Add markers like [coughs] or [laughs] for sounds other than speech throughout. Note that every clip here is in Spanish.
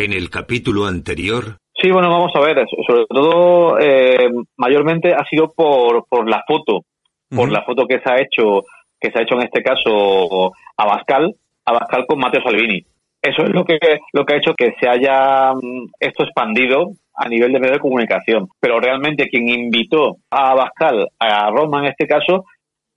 En el capítulo anterior. Sí, bueno, vamos a ver, sobre todo, eh, mayormente ha sido por, por la foto, por la foto que se ha hecho, que se ha hecho en este caso a Bascal, a Bascal con Mateo Salvini. Eso es lo que, lo que ha hecho que se haya mm, esto expandido a nivel de medio de comunicación. Pero realmente quien invitó a Bascal a Roma en este caso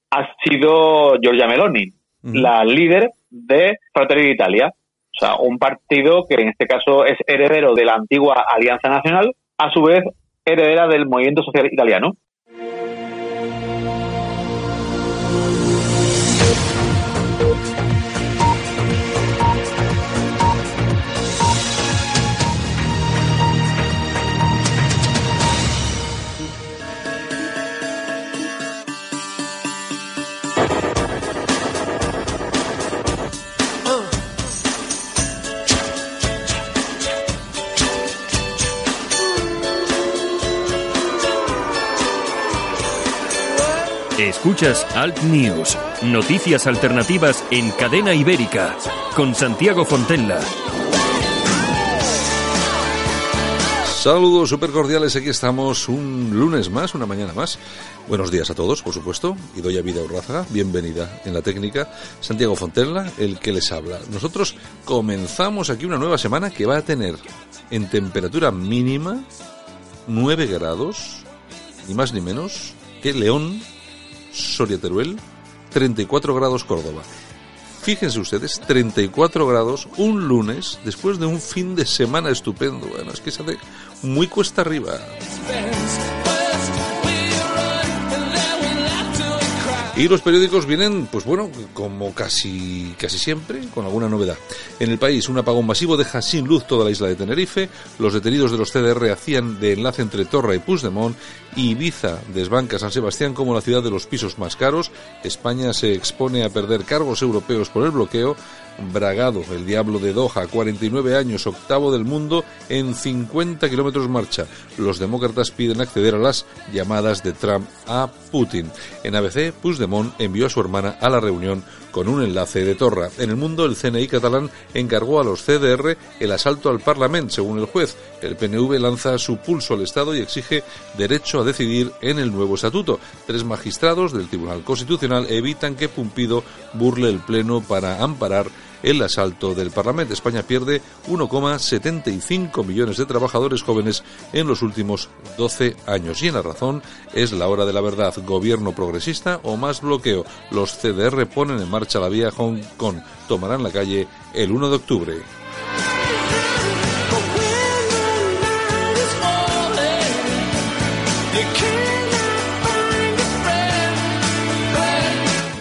ha sido Giorgia Meloni, la líder de Fratelli d'Italia. O sea, un partido que en este caso es heredero de la antigua Alianza Nacional, a su vez heredera del movimiento social italiano. Escuchas Alt News, noticias alternativas en cadena ibérica, con Santiago Fontella. Saludos super cordiales, aquí estamos un lunes más, una mañana más. Buenos días a todos, por supuesto, y doy a Vida Urrázaga, bienvenida en la técnica. Santiago Fontella, el que les habla. Nosotros comenzamos aquí una nueva semana que va a tener en temperatura mínima 9 grados, ni más ni menos, que León, Soria Teruel, 34 grados Córdoba. Fíjense ustedes, 34 grados un lunes después de un fin de semana estupendo. Bueno, es que se hace muy cuesta arriba. Y los periódicos vienen, pues bueno, como casi, casi siempre, con alguna novedad. En el país, un apagón masivo deja sin luz toda la isla de Tenerife. Los detenidos de los CDR hacían de enlace entre Torra y Puigdemont. Y Ibiza desbanca San Sebastián como la ciudad de los pisos más caros. España se expone a perder cargos europeos por el bloqueo. Bragado, el diablo de Doha, 49 años, octavo del mundo, en 50 kilómetros marcha. Los demócratas piden acceder a las llamadas de Trump a Putin. En ABC, Puigdemont envió a su hermana a la reunión con un enlace de Torra. En el mundo, el CNI catalán encargó a los CDR el asalto al Parlamento, según el juez. El PNV lanza su pulso al Estado y exige derecho a decidir en el nuevo estatuto. Tres magistrados del Tribunal Constitucional evitan que Pumpido burle el Pleno para amparar el asalto del Parlamento. España pierde 1,75 millones de trabajadores jóvenes en los últimos 12 años. Y en la razón es la hora de la verdad. Gobierno progresista o más bloqueo. Los CDR ponen en marcha la vía Hong Kong. Tomarán la calle el 1 de octubre.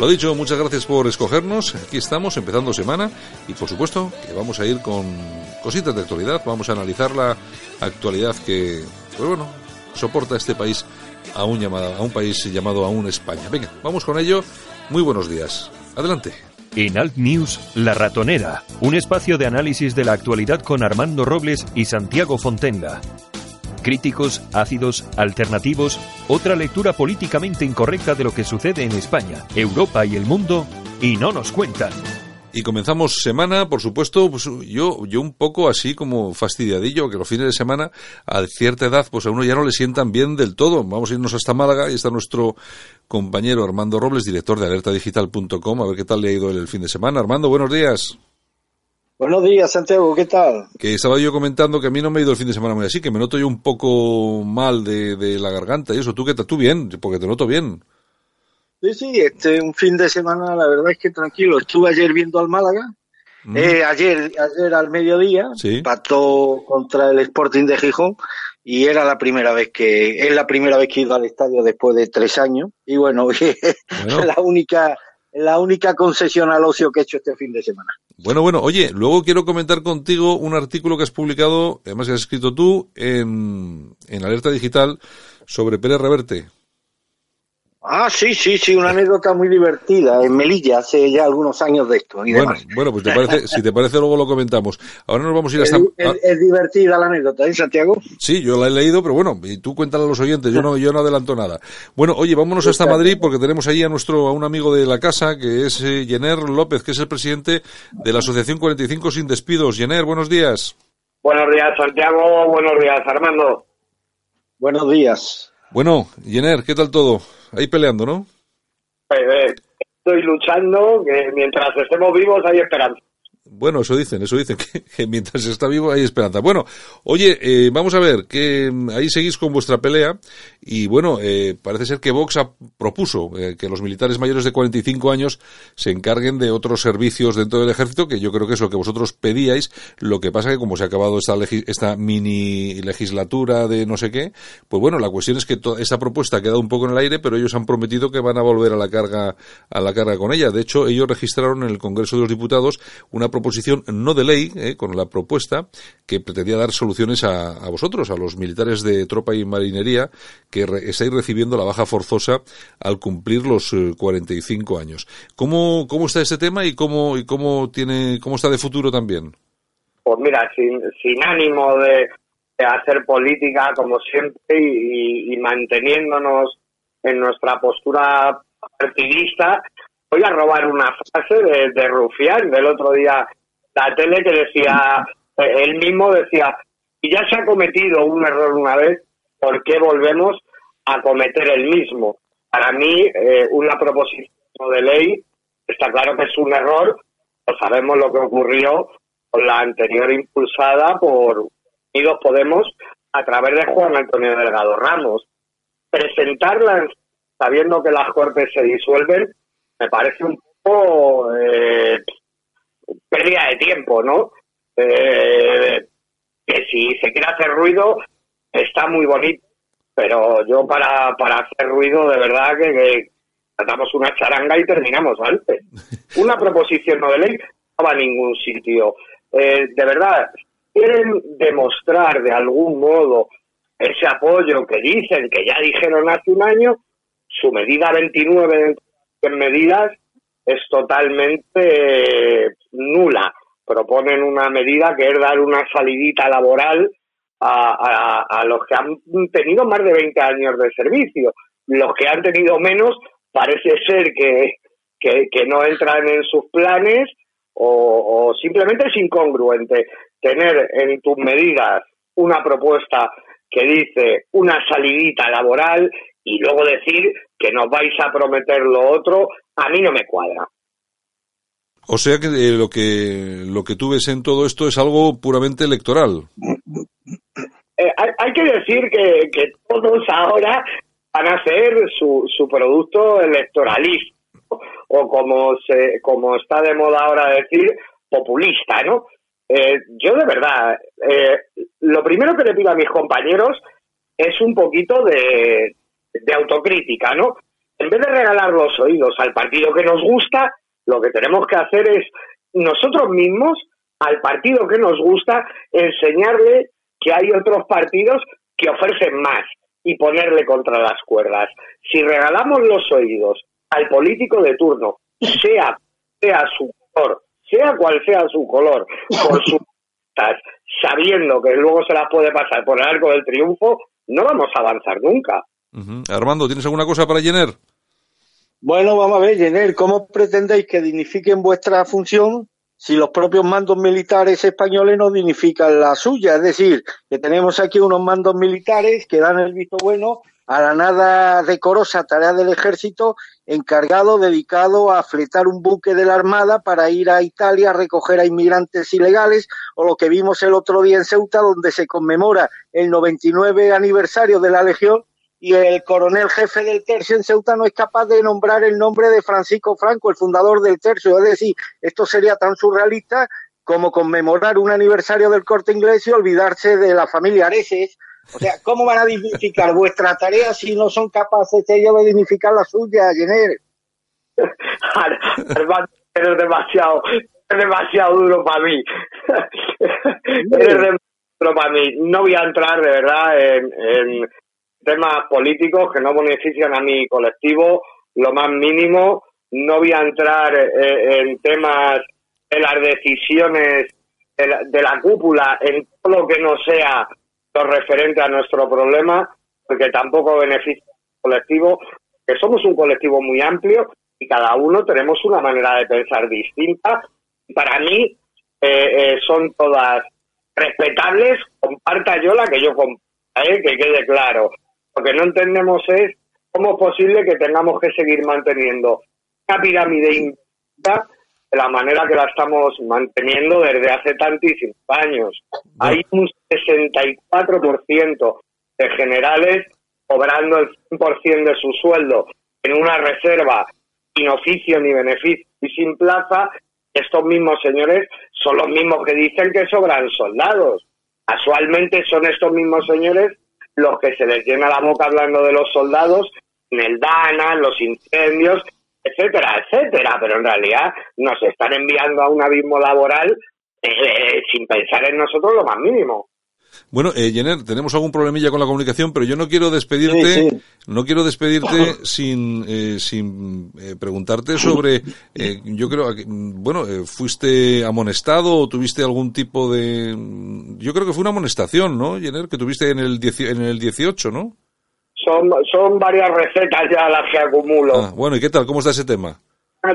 Lo dicho, muchas gracias por escogernos. Aquí estamos, empezando semana. Y por supuesto que vamos a ir con cositas de actualidad. Vamos a analizar la actualidad que, pues bueno, soporta este país a un, llamado, a un país llamado aún España. Venga, vamos con ello. Muy buenos días. Adelante. En Alt News, La Ratonera, un espacio de análisis de la actualidad con Armando Robles y Santiago Fontenga críticos, ácidos, alternativos, otra lectura políticamente incorrecta de lo que sucede en España, Europa y el mundo, y no nos cuentan. Y comenzamos semana, por supuesto, pues yo, yo un poco así como fastidiadillo, que los fines de semana, a cierta edad, pues a uno ya no le sientan bien del todo. Vamos a irnos hasta Málaga y está nuestro compañero Armando Robles, director de alertadigital.com, a ver qué tal le ha ido el fin de semana. Armando, buenos días. Buenos días, Santiago, ¿qué tal? Que estaba yo comentando que a mí no me ha ido el fin de semana muy así, que me noto yo un poco mal de, la garganta y eso. ¿Tú qué tal? ¿Tú bien? Porque te noto bien. Sí, sí, este un fin de semana, la verdad es que tranquilo. Estuve ayer viendo al Málaga, eh, ayer, ayer al mediodía, ¿Sí? pató contra el Sporting de Gijón y era la primera vez que, es la primera vez que he ido al estadio después de tres años y bueno, [laughs] bueno. la única la única concesión al ocio que he hecho este fin de semana. Bueno, bueno, oye, luego quiero comentar contigo un artículo que has publicado, además que has escrito tú, en, en Alerta Digital sobre Pérez Reverte. Ah, sí, sí, sí, una anécdota muy divertida en Melilla hace ya algunos años de esto. bueno, bueno, pues te parece, si te parece luego lo comentamos. Ahora nos vamos a ir hasta... Es, es, divertida la anécdota, ¿eh, Santiago? Sí, yo la he leído, pero bueno, y tú cuéntala a los oyentes, yo no, yo no adelanto nada. Bueno, oye, vámonos hasta Madrid porque tenemos allí a nuestro, a un amigo de la casa que es eh, Jenner López, que es el presidente de la Asociación 45 Sin Despidos. Jenner, buenos días. Buenos días, Santiago. Buenos días, Armando. Buenos días. Bueno, Jenner, ¿qué tal todo? Ahí peleando, ¿no? Eh, eh, estoy luchando, que mientras estemos vivos hay esperanza. Bueno, eso dicen, eso dicen, [laughs] que, mientras está vivo hay esperanza. Bueno, oye, eh, vamos a ver, que mm, ahí seguís con vuestra pelea y bueno, eh, parece ser que Vox propuso eh, que los militares mayores de 45 años se encarguen de otros servicios dentro del ejército, que yo creo que es lo que vosotros pedíais. Lo que pasa que como se ha acabado esta, esta mini legislatura de no sé qué, pues bueno, la cuestión es que esa propuesta ha quedado un poco en el aire, pero ellos han prometido que van a volver a la carga, a la carga con ella. De hecho, ellos registraron en el Congreso de los Diputados una proposición no de ley, eh, con la propuesta que pretendía dar soluciones a, vosotros, a los militares de tropa y marinería que estáis recibiendo la baja forzosa al cumplir los 45 eh, años. ¿Cómo, cómo está ese tema y cómo, y cómo, tiene, cómo está de futuro también? Pues mira, sin, sin ánimo de, hacer política como siempre y, manteniéndonos en nuestra postura partidista, voy a robar una frase de, de Rufián del otro día, la tele que decía, eh, él mismo decía, y ya se ha cometido un error una vez, ¿por qué volvemos a cometer el mismo? Para mí, eh, una proposición de ley, está claro que es un error, no sabemos lo que ocurrió con la anterior impulsada por Unidos Podemos a través de Juan Antonio Delgado Ramos. Presentarla sabiendo que las Cortes se disuelven me parece un poco eh, pérdida de tiempo, ¿no? Eh, que si se quiere hacer ruido está muy bonito, pero yo para, para hacer ruido de verdad que, que tratamos una charanga y terminamos antes. [laughs] Una proposición no de ley no va a ningún sitio. Eh, de verdad, quieren demostrar de algún modo ese apoyo que dicen, que ya dijeron hace un año, su medida 29 en medidas es totalmente nula. Proponen una medida que es dar una salidita laboral a, a, los que han tenido más de 20 años de servicio. Los que han tenido menos parece ser que, que, no entran en sus planes o, o, simplemente es incongruente tener en tus medidas una propuesta que dice una salidita laboral y luego decir que nos vais a prometer lo otro, a mí no me cuadra. O sea que eh, lo que lo que tú ves en todo esto es algo puramente electoral. Eh, hay, que decir que, que, todos ahora van a hacer su, su producto electoralista o como se como está de moda ahora decir populista, ¿no? Eh, yo de verdad, lo primero que le pido a mis compañeros es un poquito de, de autocrítica, ¿no? En vez de regalar los oídos al partido que nos gusta, lo que tenemos que hacer es nosotros mismos, al partido que nos gusta, enseñarle que hay otros partidos que ofrecen más y ponerle contra las cuerdas. Si regalamos los oídos al político de turno, sea, sea su color, sea cual sea su color, por [laughs] sus sabiendo que luego se las puede pasar por el arco del triunfo, no vamos a avanzar nunca. Armando, ¿tienes alguna cosa para Jenner? Bueno, vamos a ver, Jenner, ¿cómo pretendéis que dignifiquen vuestra función si los propios mandos militares españoles no dignifican la suya? Es decir, que tenemos aquí unos mandos militares que dan el visto bueno a la nada decorosa tarea del ejército encargado, dedicado a fletar un buque de la Armada para ir a Italia a recoger a inmigrantes ilegales, o lo que vimos el otro día en Ceuta, donde se conmemora el 99 aniversario de la Legión y el coronel jefe del tercio en Ceuta no es capaz de nombrar el nombre de Francisco Franco, el fundador del tercio. Es decir, esto sería tan surrealista como conmemorar un aniversario del corte inglés y olvidarse de la familia Areces. O sea, ¿cómo van a dignificar [laughs] vuestra tarea si no son capaces ellos de dignificar la suya, Jenner? es demasiado, es demasiado duro para mí. [laughs] es demasiado duro para mí. No voy a entrar de verdad en temas políticos que no benefician a mi colectivo lo más mínimo. No voy a entrar eh, en temas de las decisiones de la, cúpula, en todo lo que no sea lo referente a nuestro problema, porque tampoco beneficia al colectivo, que somos un colectivo muy amplio y cada uno tenemos una manera de pensar distinta. Para mí eh, eh, son todas respetables, comparta yo la que yo comparto, ¿eh? que quede claro. Lo que no entendemos es cómo es posible que tengamos que seguir manteniendo una pirámide de la manera que la estamos manteniendo desde hace tantísimos años. Hay un 64% de generales cobrando el 100% de su sueldo en una reserva sin oficio ni beneficio y sin plaza, estos mismos señores son los mismos que dicen que sobran soldados. Casualmente son estos mismos señores los que se les llena la boca hablando de los soldados en el Dana, los incendios, etcétera, etcétera, pero en realidad nos están enviando a un abismo laboral eh, sin pensar en nosotros lo más mínimo. Bueno, eh, Jenner, tenemos algún problemilla con la comunicación, pero yo no quiero despedirte, no quiero despedirte [laughs] sin, eh, sin eh, preguntarte sobre, eh, yo creo, bueno, fuiste amonestado o tuviste algún tipo de, yo creo que fue una amonestación, ¿no, Jenner, que tuviste en el, en el 18, ¿no? Son, son varias recetas ya las que acumulo. Ah, bueno, ¿y qué tal? ¿Cómo está ese tema?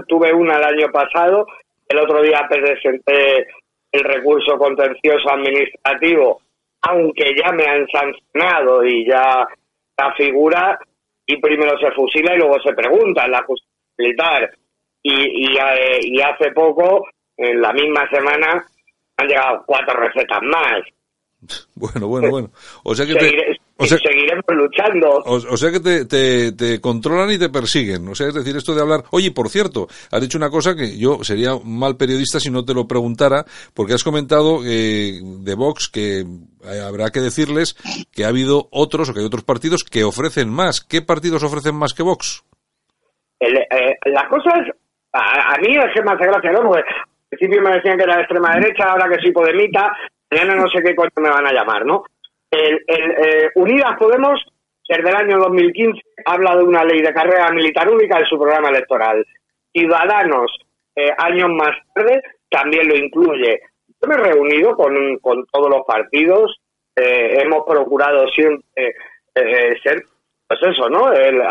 Tuve una el año pasado, el otro día presenté el recurso contencioso administrativo, aunque ya me han sancionado y ya la figura, y primero se fusila y luego se pregunta en la justicia militar. Y, y, eh, y hace poco, en la misma semana, han llegado cuatro recetas más. [laughs] Bueno, bueno, bueno. O sea que seguiremos luchando. O, sea que te, te, controlan y te persiguen. O sea, es decir, esto de hablar. Oye, por cierto, has dicho una cosa que yo sería mal periodista si no te lo preguntara, porque has comentado eh, de Vox que habrá que decirles que ha habido otros o que hay otros partidos que ofrecen más. ¿Qué partidos ofrecen más que Vox? El, eh, las cosas, a, a, mí es que me hace gracia, ¿no? Porque al principio me decían que era de extrema derecha, ahora que soy podemita, mañana no sé qué coño me van a llamar, ¿no? El, eh, Unidas Podemos, desde el año 2015, habla de una ley de carrera militar única en su programa electoral. Ciudadanos, eh, años más tarde, también lo incluye. Yo me he reunido con, con todos los partidos, eh, hemos procurado siempre ser, pues eso, ¿no? El,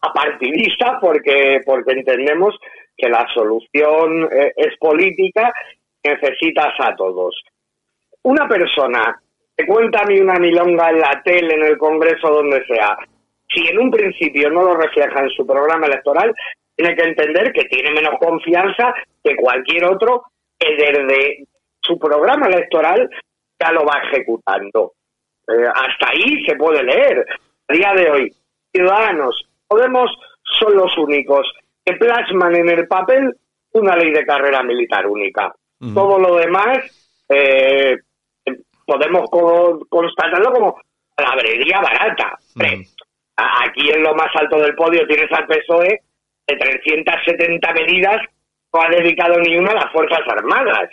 apartidista, porque, porque entendemos que la solución es política, necesitas a todos. Una persona te cuenta a mí una milonga en la tele, en el Congreso, donde sea, si en un principio no lo refleja en su programa electoral, tiene que entender que tiene menos confianza que cualquier otro que desde su programa electoral ya lo va ejecutando. Eh, hasta ahí se puede leer. A día de hoy, Ciudadanos, Podemos son los únicos que plasman en el papel una ley de carrera militar única. Todo lo demás eh, podemos constatarlo como palabrería barata. Mm. Aquí en lo más alto del podio tienes al PSOE de 370 medidas, no ha dedicado ni una a las Fuerzas Armadas.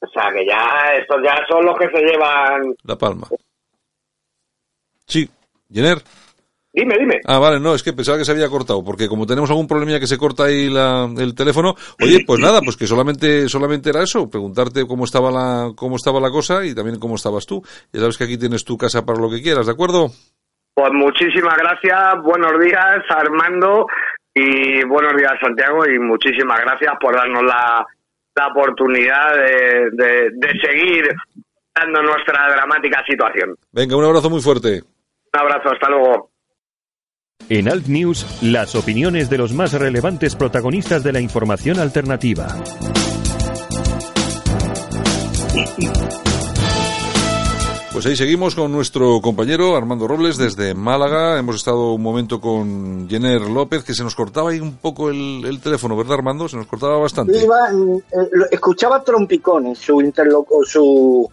O sea que ya estos ya son los que se llevan... La palma. Sí, Jenner. Dime, dime. Ah, vale, no, es que pensaba que se había cortado, porque como tenemos algún problemilla que se corta ahí la, el teléfono, oye, pues nada, pues que solamente, solamente era eso, preguntarte cómo estaba la, cómo estaba la cosa y también cómo estabas tú. Ya sabes que aquí tienes tu casa para lo que quieras, ¿de acuerdo? Pues muchísimas gracias, buenos días Armando y buenos días Santiago y muchísimas gracias por darnos la, la oportunidad de, de, de seguir dando nuestra dramática situación. Venga, un abrazo muy fuerte. Un abrazo, hasta luego. En Alt News, las opiniones de los más relevantes protagonistas de la información alternativa. Pues ahí seguimos con nuestro compañero Armando Robles desde Málaga. Hemos estado un momento con Jenner López, que se nos cortaba ahí un poco el, teléfono, ¿verdad, Armando? Se nos cortaba bastante. Eh, escuchaba trompicones, su interlocutor, su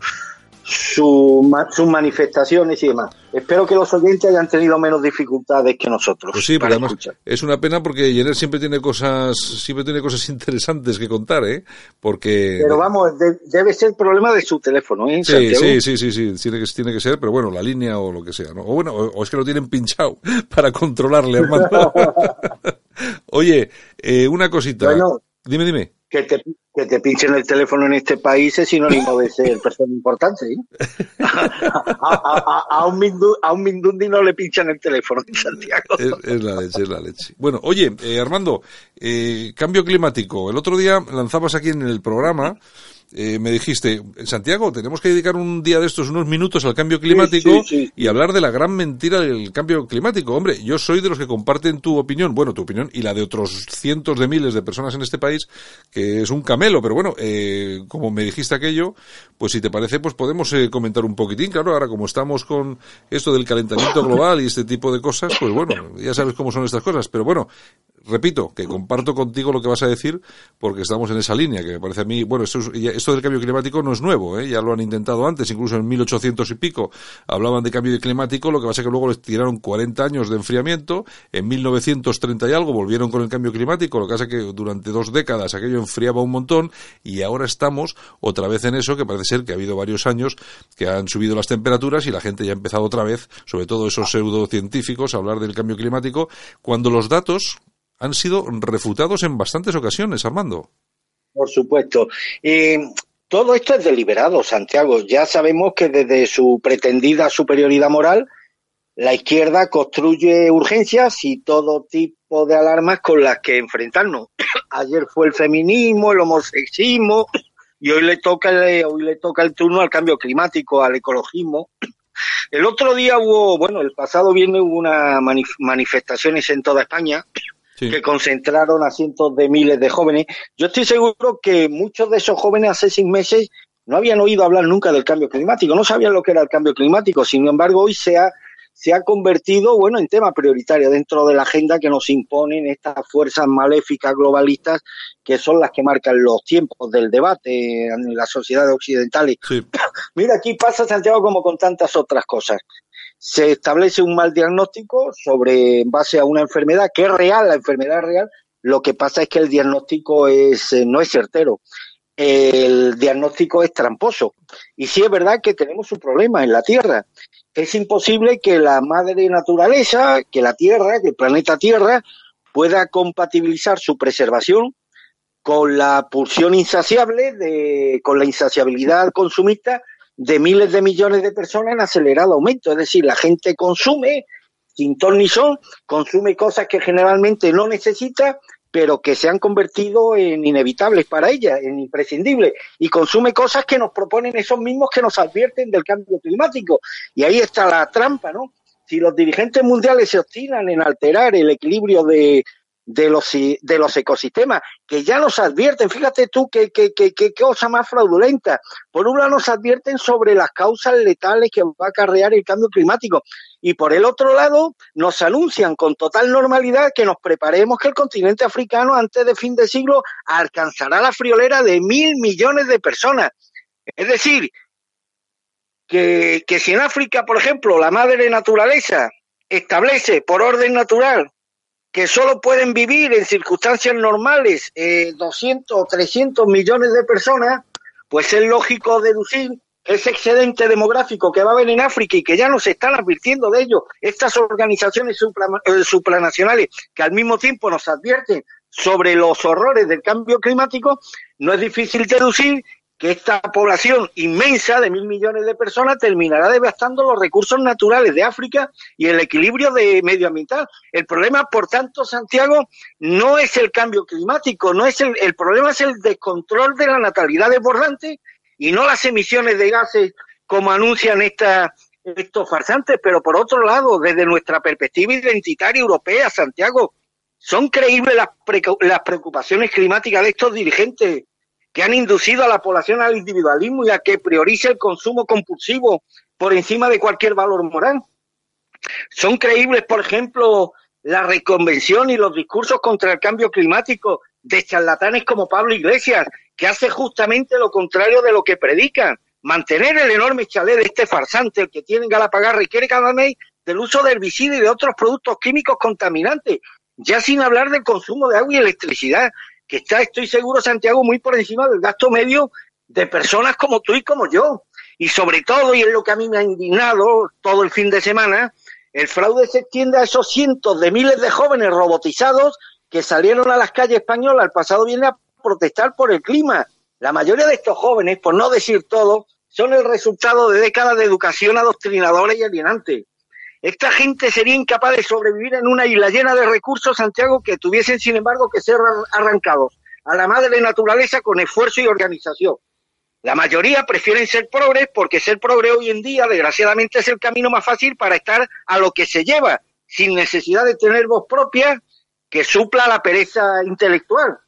su, sus manifestaciones y demás. Espero que los oyentes hayan tenido menos dificultades que nosotros. Pues sí, pero además es una pena porque Jenner siempre tiene cosas, siempre tiene cosas interesantes que contar, ¿eh? Porque pero vamos, debe ser el problema de su teléfono, ¿eh? Sí, sí, sí, sí, sí, tiene que tiene que ser, pero bueno, la línea o lo que sea, ¿no? O bueno, o, es que lo tienen pinchado [laughs] para controlarle, hermano. [laughs] Oye, eh, una cosita. dime, dime que te, que te pinchen el teléfono en este país es sinónimo de ser persona importante. [laughs] A, un Mindundi no le pinchan el teléfono en Santiago. Es, la leche, es la leche. Bueno, oye, eh, Armando, eh, cambio climático. El otro día lanzabas aquí en el programa eh, me dijiste, Santiago, tenemos que dedicar un día de estos unos minutos al cambio climático y hablar de la gran mentira del cambio climático. Hombre, yo soy de los que comparten tu opinión, bueno, tu opinión y la de otros cientos de miles de personas en este país, que es un camelo, pero bueno, eh, como me dijiste aquello, pues si te parece, pues podemos eh, comentar un poquitín. Claro, ahora como estamos con esto del calentamiento [coughs] global y este tipo de cosas, pues bueno, ya sabes cómo son estas cosas, pero bueno, repito, que comparto contigo lo que vas a decir, porque estamos en esa línea, que me parece a mí, bueno, esto, esto del cambio climático no es nuevo, ¿eh? ya lo han intentado antes, incluso en 1800 y pico hablaban de cambio climático, lo que pasa es que luego les tiraron 40 años de enfriamiento, en 1930 y algo volvieron con el cambio climático, lo que pasa es que durante dos décadas aquello enfriaba un montón, y ahora estamos otra vez en eso, que parece ser que ha habido varios años que han subido las temperaturas y la gente ya ha empezado otra vez, sobre todo esos pseudocientíficos, a hablar del cambio climático, cuando los datos han sido refutados en bastantes ocasiones, Armando. Por supuesto. todo esto es deliberado, Santiago. Ya sabemos que desde su pretendida superioridad moral, la izquierda construye urgencias y todo tipo de alarmas con las que enfrentarnos. [coughs] Ayer fue el feminismo, el homosexismo, y hoy le toca el, hoy le toca el turno al cambio climático, al ecologismo. [coughs] El otro día hubo, bueno, el pasado viernes hubo unas manifestaciones en toda España que concentraron a cientos de miles de jóvenes. Yo estoy seguro que muchos de esos jóvenes hace seis meses no habían oído hablar nunca del cambio climático, no sabían lo que era el cambio climático. Sin embargo, hoy se ha, se ha convertido, bueno, en tema prioritario dentro de la agenda que nos imponen estas fuerzas maléficas globalistas que son las que marcan los tiempos del debate en las sociedades occidentales. [coughs] Mira, aquí pasa Santiago como con tantas otras cosas se establece un mal diagnóstico sobre en base a una enfermedad que es real, la enfermedad real, lo que pasa es que el diagnóstico es, eh, no es certero. El diagnóstico es tramposo. Y sí es verdad que tenemos un problema en la Tierra. Es imposible que la madre naturaleza, que la Tierra, que el planeta Tierra, pueda compatibilizar su preservación con la pulsión insaciable, de, con la insaciabilidad consumista de miles de millones de personas en acelerado aumento. Es decir, la gente consume sin ton ni son, consume cosas que generalmente no necesita, pero que se han convertido en inevitables para ella, en imprescindibles, y consume cosas que nos proponen esos mismos que nos advierten del cambio climático. Y ahí está la trampa, ¿no? Si los dirigentes mundiales se obstinan en alterar el equilibrio de, de los, de los ecosistemas, que ya nos advierten, fíjate tú qué, qué, qué cosa más fraudulenta. Por un lado nos advierten sobre las causas letales que va a acarrear el cambio climático y por el otro lado nos anuncian con total normalidad que nos preparemos que el continente africano antes de fin de siglo alcanzará la friolera de mil millones de personas. Es decir, que, que si en África, por ejemplo, la madre naturaleza establece por orden natural que solo pueden vivir en circunstancias normales eh, 200 o 300 millones de personas, pues es lógico deducir que ese excedente demográfico que va a haber en África y que ya nos están advirtiendo de ello. Estas organizaciones eh, supranacionales que al mismo tiempo nos advierten sobre los horrores del cambio climático, no es difícil deducir que esta población inmensa de mil millones de personas terminará devastando los recursos naturales de África y el equilibrio de medioambiental. El problema, por tanto, Santiago, no es el cambio climático, no es el, el problema es el descontrol de la natalidad desbordante y no las emisiones de gases como anuncian esta, estos farsantes. Pero por otro lado, desde nuestra perspectiva identitaria europea, Santiago, ¿son creíbles las, las preocupaciones climáticas de estos dirigentes que han inducido a la población al individualismo y a que priorice el consumo compulsivo por encima de cualquier valor moral. Son creíbles, por ejemplo, la reconvención y los discursos contra el cambio climático de charlatanes como Pablo Iglesias, que hace justamente lo contrario de lo que predican. Mantener el enorme chalet de este farsante, el que tiene Galapagar, requiere cada mes del uso de herbicidas y de otros productos químicos contaminantes, ya sin hablar del consumo de agua y electricidad, que está, estoy seguro, Santiago, muy por encima del gasto medio de personas como tú y como yo. Y sobre todo, y es lo que a mí me ha indignado todo el fin de semana, el fraude se extiende a esos cientos de miles de jóvenes robotizados que salieron a las calles españolas el pasado viernes a protestar por el clima. La mayoría de estos jóvenes, por no decir todo, son el resultado de décadas de educación adoctrinadora y alienante. Esta gente sería incapaz de sobrevivir en una isla llena de recursos, Santiago, que tuviesen, sin embargo, que ser arrancados a la madre naturaleza con esfuerzo y organización. La mayoría prefieren ser progres porque ser progre hoy en día, desgraciadamente, es el camino más fácil para estar a lo que se lleva, sin necesidad de tener voz propia que supla la pereza intelectual.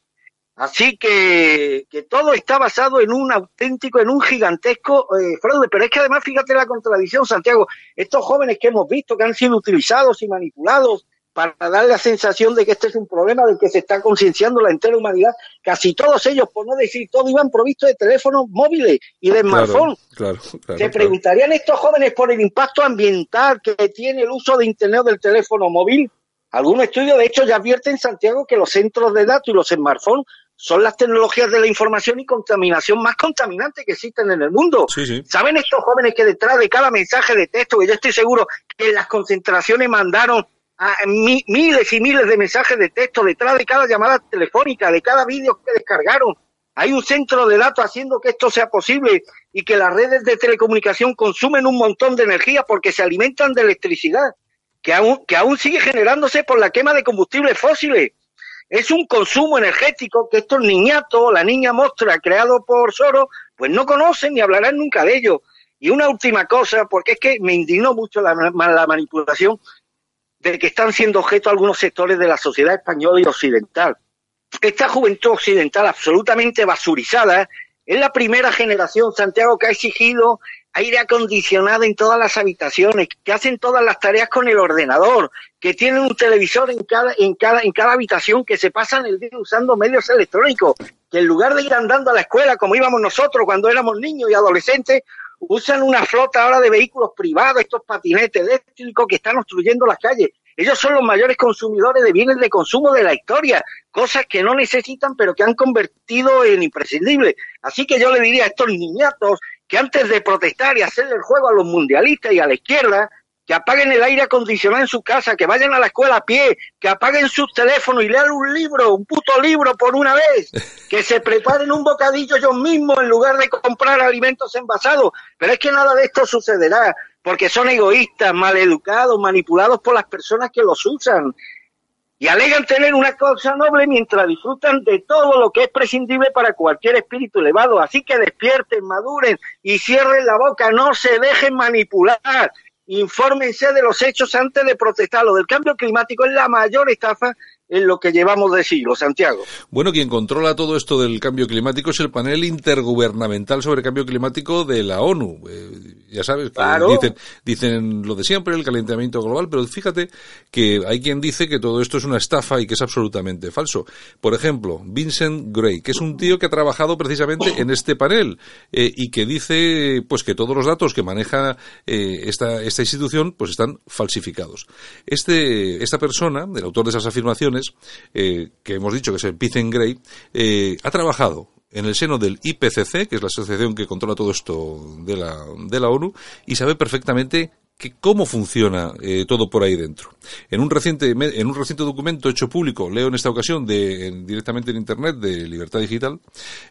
Así que, que todo está basado en un auténtico, en un gigantesco eh, fraude. Pero es que además, fíjate la contradicción, Santiago, estos jóvenes que hemos visto que han sido utilizados y manipulados para dar la sensación de que este es un problema del que se está concienciando la entera humanidad, casi todos ellos, por no decir todo, iban provistos de teléfonos móviles y de smartphones. Claro, Se preguntarían estos jóvenes por el impacto ambiental que tiene el uso de Internet o del teléfono móvil. Algunos estudios, de hecho, ya advierten, Santiago, que los centros de datos y los smartphones son las tecnologías de la información y contaminación más contaminantes que existen en el mundo. ¿Saben estos jóvenes que detrás de cada mensaje de texto, que yo estoy seguro que en las concentraciones mandaron a miles y miles de mensajes de texto detrás de cada llamada telefónica, de cada vídeo que descargaron, hay un centro de datos haciendo que esto sea posible y que las redes de telecomunicación consumen un montón de energía porque se alimentan de electricidad que aún, que aún sigue generándose por la quema de combustibles fósiles. Es un consumo energético que estos niñatos, la niña mostra creado por Soros, pues no conocen ni hablarán nunca de ello. Y una última cosa, porque es que me indignó mucho la, la manipulación de que están siendo objeto algunos sectores de la sociedad española y occidental. Esta juventud occidental absolutamente basurizada es la primera generación, Santiago, que ha exigido aire acondicionado en todas las habitaciones, que hacen todas las tareas con el ordenador, que tienen un televisor en cada, en cada, en cada habitación, que se pasan el día usando medios electrónicos, que en lugar de ir andando a la escuela como íbamos nosotros cuando éramos niños y adolescentes, usan una flota ahora de vehículos privados, estos patinetes eléctricos que están obstruyendo las calles. Ellos son los mayores consumidores de bienes de consumo de la historia, cosas que no necesitan pero que han convertido en imprescindibles. Así que yo le diría a estos niñatos que antes de protestar y hacerle el juego a los mundialistas y a la izquierda, que apaguen el aire acondicionado en su casa, que vayan a la escuela a pie, que apaguen sus teléfonos y lean un libro, un puto libro por una vez, [laughs] que se preparen un bocadillo ellos mismos en lugar de comprar alimentos envasados. Pero es que nada de esto sucederá, porque son egoístas, maleducados, manipulados por las personas que los usan y alegan tener una causa noble mientras disfrutan de todo lo que es prescindible para cualquier espíritu elevado. Así que despierten, maduren y cierren la boca, no se dejen manipular. Infórmense de los hechos antes de protestar. Lo del cambio climático es la mayor estafa en lo que llevamos de siglo, Santiago. Bueno, quien controla todo esto del cambio climático es el panel intergubernamental sobre cambio climático de la ONU. Eh, ya sabes, dicen, dicen lo de siempre, el calentamiento global, pero fíjate que hay quien dice que todo esto es una estafa y que es absolutamente falso. Por ejemplo, Vincent Gray, que es un tío que ha trabajado precisamente en este panel eh, y que dice pues que todos los datos que maneja eh, esta, esta institución pues están falsificados. Este, esta persona, el autor de esas afirmaciones, eh, que hemos dicho que es el Pizen Gray, eh, ha trabajado en el seno del IPCC, que es la asociación que controla todo esto de la, de la ONU, y sabe perfectamente que cómo funciona eh, todo por ahí dentro. En un reciente en un reciente documento hecho público, leo en esta ocasión de, directamente en internet de Libertad Digital,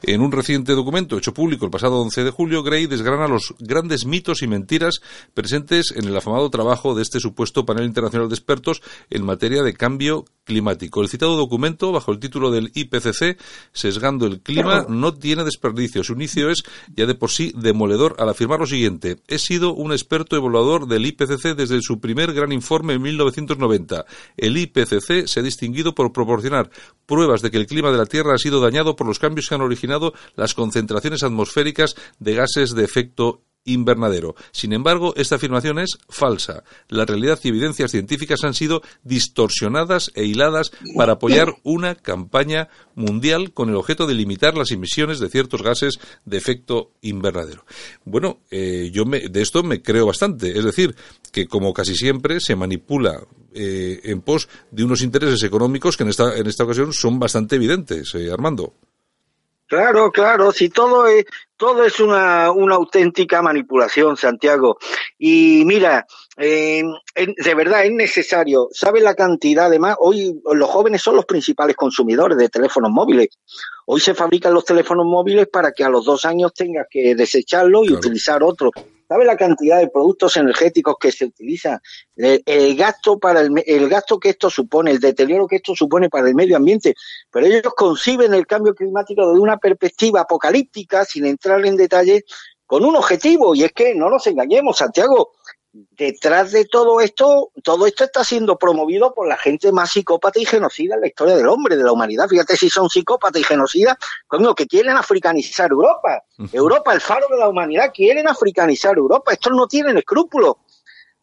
en un reciente documento hecho público el pasado 11 de julio, Gray desgrana los grandes mitos y mentiras presentes en el afamado trabajo de este supuesto panel internacional de expertos en materia de cambio climático. El citado documento, bajo el título del IPCC, Sesgando el clima, no tiene desperdicio. Su inicio es ya de por sí demoledor al afirmar lo siguiente. He sido un experto evaluador del IPCC desde su primer gran informe en 1990. El IPCC se ha distinguido por proporcionar pruebas de que el clima de la Tierra ha sido dañado por los cambios que han originado las concentraciones atmosféricas de gases de efecto invernadero. Sin embargo, esta afirmación es falsa. La realidad y evidencias científicas han sido distorsionadas e hiladas para apoyar una campaña mundial con el objeto de limitar las emisiones de ciertos gases de efecto invernadero. Bueno, eh, yo de esto me creo bastante. Es decir, que como casi siempre se manipula eh, en pos de unos intereses económicos que en esta, en esta ocasión son bastante evidentes, eh, Armando. Claro, claro, si todo es, todo es una, una auténtica manipulación, Santiago. Y mira, eh, de verdad es necesario, ¿sabe la cantidad? Además, hoy los jóvenes son los principales consumidores de teléfonos móviles. Hoy se fabrican los teléfonos móviles para que a los dos años tengas que desecharlo y utilizar otro. ¿Sabe la cantidad de productos energéticos que se utilizan? El, gasto para el, gasto que esto supone, el deterioro que esto supone para el medio ambiente. Pero ellos conciben el cambio climático desde una perspectiva apocalíptica, sin entrar en detalle, con un objetivo, y es que no nos engañemos, Santiago, detrás de todo esto, todo esto está siendo promovido por la gente más psicópata y genocida en la historia del hombre, de la humanidad. Fíjate si son psicópatas y genocidas, lo que quieren africanizar Europa. Europa, el faro de la humanidad, quieren africanizar Europa. Estos no tienen escrúpulos.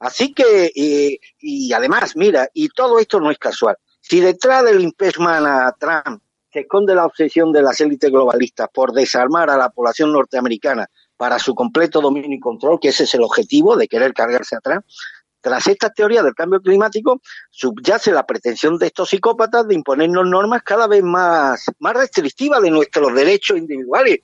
Así que, y además, mira, y todo esto no es casual. Si detrás del impeachment a Trump se esconde la obsesión de las élites globalistas por desarmar a la población norteamericana para su completo dominio y control, que ese es el objetivo de querer cargarse atrás. Tras esta teoría del cambio climático, subyace la pretensión de estos psicópatas de imponernos normas cada vez más, más restrictivas de nuestros derechos individuales.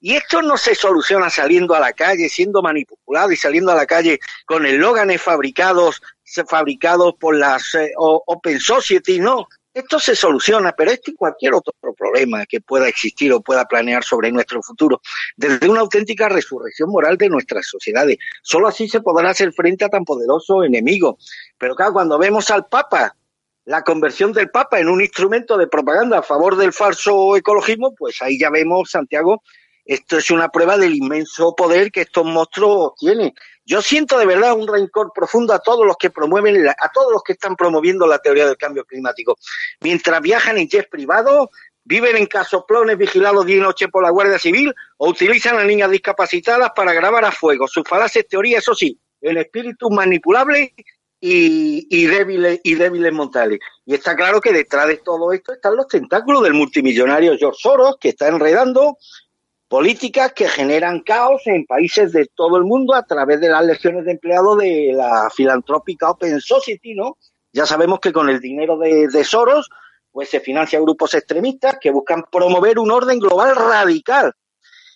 Y esto no se soluciona saliendo a la calle, siendo manipulado y saliendo a la calle con eslóganes fabricados, fabricados por las eh, Open Society, no. Esto se soluciona, pero este y cualquier otro problema que pueda existir o pueda planear sobre nuestro futuro, desde una auténtica resurrección moral de nuestras sociedades. Solo así se podrá hacer frente a tan poderoso enemigo. Pero claro, cuando vemos al Papa, la conversión del Papa en un instrumento de propaganda a favor del falso ecologismo, pues ahí ya vemos, Santiago, esto es una prueba del inmenso poder que estos monstruos tienen. Yo siento de verdad un rencor profundo a todos los que promueven, a todos los que están promoviendo la teoría del cambio climático. Mientras viajan en jets privados, viven en casoplones vigilados día y noche por la Guardia Civil o utilizan a niñas discapacitadas para grabar a fuego. Sus falaces teorías, eso sí, en espíritu manipulable y, débiles y débiles mentales. Y está claro que detrás de todo esto están los tentáculos del multimillonario George Soros, que está enredando políticas que generan caos en países de todo el mundo a través de las legiones de empleados de la filantrópica Open Society, ¿no? Ya sabemos que con el dinero de, de Soros, pues se financia grupos extremistas que buscan promover un orden global radical.